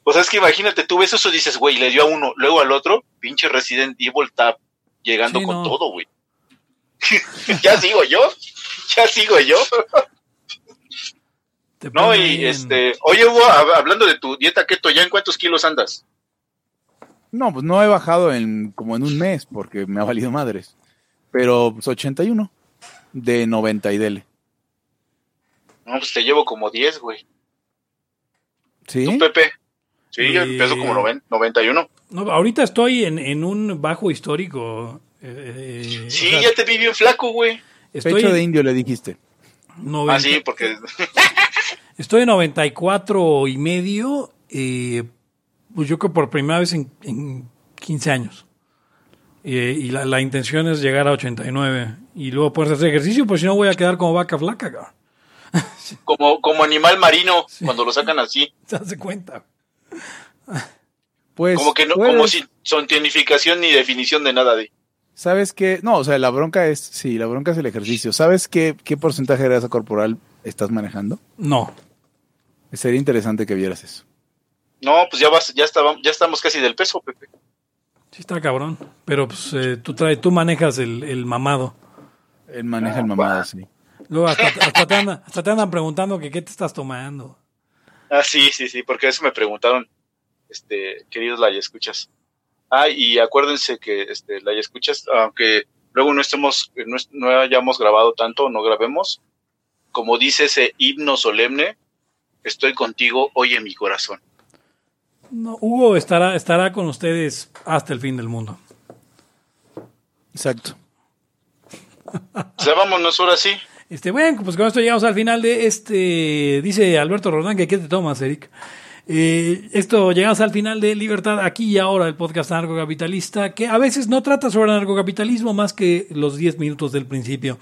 Speaker 3: o sea, es que imagínate, tú ves eso y dices, güey, le dio a uno, luego al otro, pinche Resident Evil está llegando
Speaker 1: Sí,
Speaker 3: con
Speaker 1: no.
Speaker 3: todo, güey. [laughs] ya sigo yo, [laughs] ya sigo yo. No, y este, oye, Hugo, hab- hablando de tu dieta keto, ¿ya en cuántos kilos andas?
Speaker 2: No, pues no he bajado en como en un mes porque me ha valido madres. Pero pues 81 de 90 y dele.
Speaker 3: No, pues te llevo como 10, güey.
Speaker 2: ¿Sí?
Speaker 3: ¿Tú, Pepe? Sí, yo
Speaker 1: Eh,
Speaker 3: empiezo como noven- 91.
Speaker 1: No, ahorita estoy en, en un bajo histórico. eh, eh,
Speaker 3: Sí,
Speaker 1: o sea,
Speaker 3: ya te vi bien flaco, güey.
Speaker 1: estoy,
Speaker 2: Pecho
Speaker 1: en
Speaker 2: de indio le dijiste.
Speaker 1: 90
Speaker 3: Ah, sí, porque [laughs]
Speaker 1: estoy en 94 y medio. eh, pues yo creo por primera vez en, en 15 años. Eh, y la, la intención es llegar a 89 y luego poder hacer ejercicio, pues si no voy a quedar como vaca flaca, cabrón. [laughs]
Speaker 3: como, como animal marino, cuando lo sacan así. [laughs]
Speaker 1: ¿Se hace cuenta?
Speaker 2: Pues,
Speaker 3: Como que no,
Speaker 2: puedes-
Speaker 3: como sin cientificación ni definición de nada de.
Speaker 2: ¿Sabes qué? No, o sea, la bronca es, sí, la bronca es el ejercicio. ¿Sabes qué, qué porcentaje de grasa corporal estás manejando?
Speaker 1: No.
Speaker 2: Sería interesante que vieras eso.
Speaker 3: No, pues ya vas, ya estábamos, ya estamos casi del peso, Pepe.
Speaker 1: Sí está cabrón. Pero pues eh, tú, traes, tú manejas el, el mamado.
Speaker 2: Él maneja
Speaker 3: Ah,
Speaker 2: el mamado, sí.
Speaker 1: Luego hasta, hasta te andan, hasta te andan preguntando que qué te estás tomando.
Speaker 3: Ah, sí, sí, sí, porque eso me preguntaron, este, queridos Laya Escuchas. Ah, y acuérdense que, este, Laya Escuchas, aunque luego no estemos, no, es- no hayamos grabado tanto, no grabemos, como dice ese himno solemne, estoy contigo hoy en mi corazón.
Speaker 1: No, Hugo estará, estará con ustedes hasta el fin del mundo.
Speaker 2: Exacto.
Speaker 3: O sea, vámonos ahora sí.
Speaker 1: Este, bueno, pues con esto llegamos al final de este. Dice Alberto Rodán que qué te tomas, Eric. Eh, esto llegamos al final de Libertad aquí y ahora, el podcast anarcocapitalista, que a veces no trata sobre anarcocapitalismo más que los 10 minutos del principio.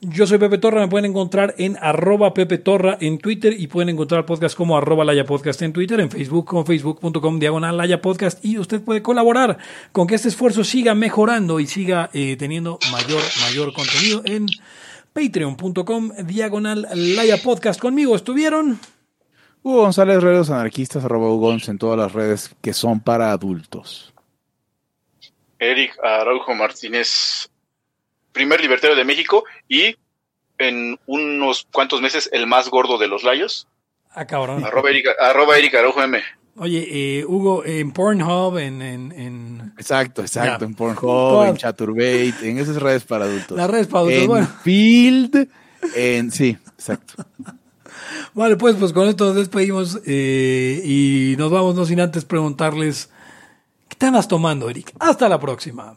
Speaker 1: Yo soy Pepe Torra, me pueden encontrar en arroba Pepe Torra en Twitter y pueden encontrar el podcast como arroba Laya Podcast en Twitter, en Facebook como facebook.com diagonal Laya Podcast y usted puede colaborar con que este esfuerzo siga mejorando y siga eh, teniendo mayor, mayor contenido en patreon.com diagonal Laya Podcast. Conmigo estuvieron...
Speaker 2: Hugo González, redes anarquistas, arroba Hugons en todas las redes que son para adultos.
Speaker 3: Eric Araujo Martínez, primer libertario de México y en unos cuantos meses el más gordo de los layos.
Speaker 1: Ah, cabrón.
Speaker 3: Arroba Eric, arroba Eric Araujo M.
Speaker 1: Oye, eh, Hugo, en Pornhub, en, en, en
Speaker 2: Exacto, exacto.
Speaker 1: Ya.
Speaker 2: En Pornhub, en Chaturbate, en esas redes para adultos.
Speaker 1: las redes para adultos.
Speaker 2: en
Speaker 1: Bueno,
Speaker 2: Field, en sí, exacto. [laughs]
Speaker 1: vale, pues, pues con esto nos despedimos eh, y nos vamos, no sin antes preguntarles, ¿qué te andas tomando, Eric? Hasta la próxima.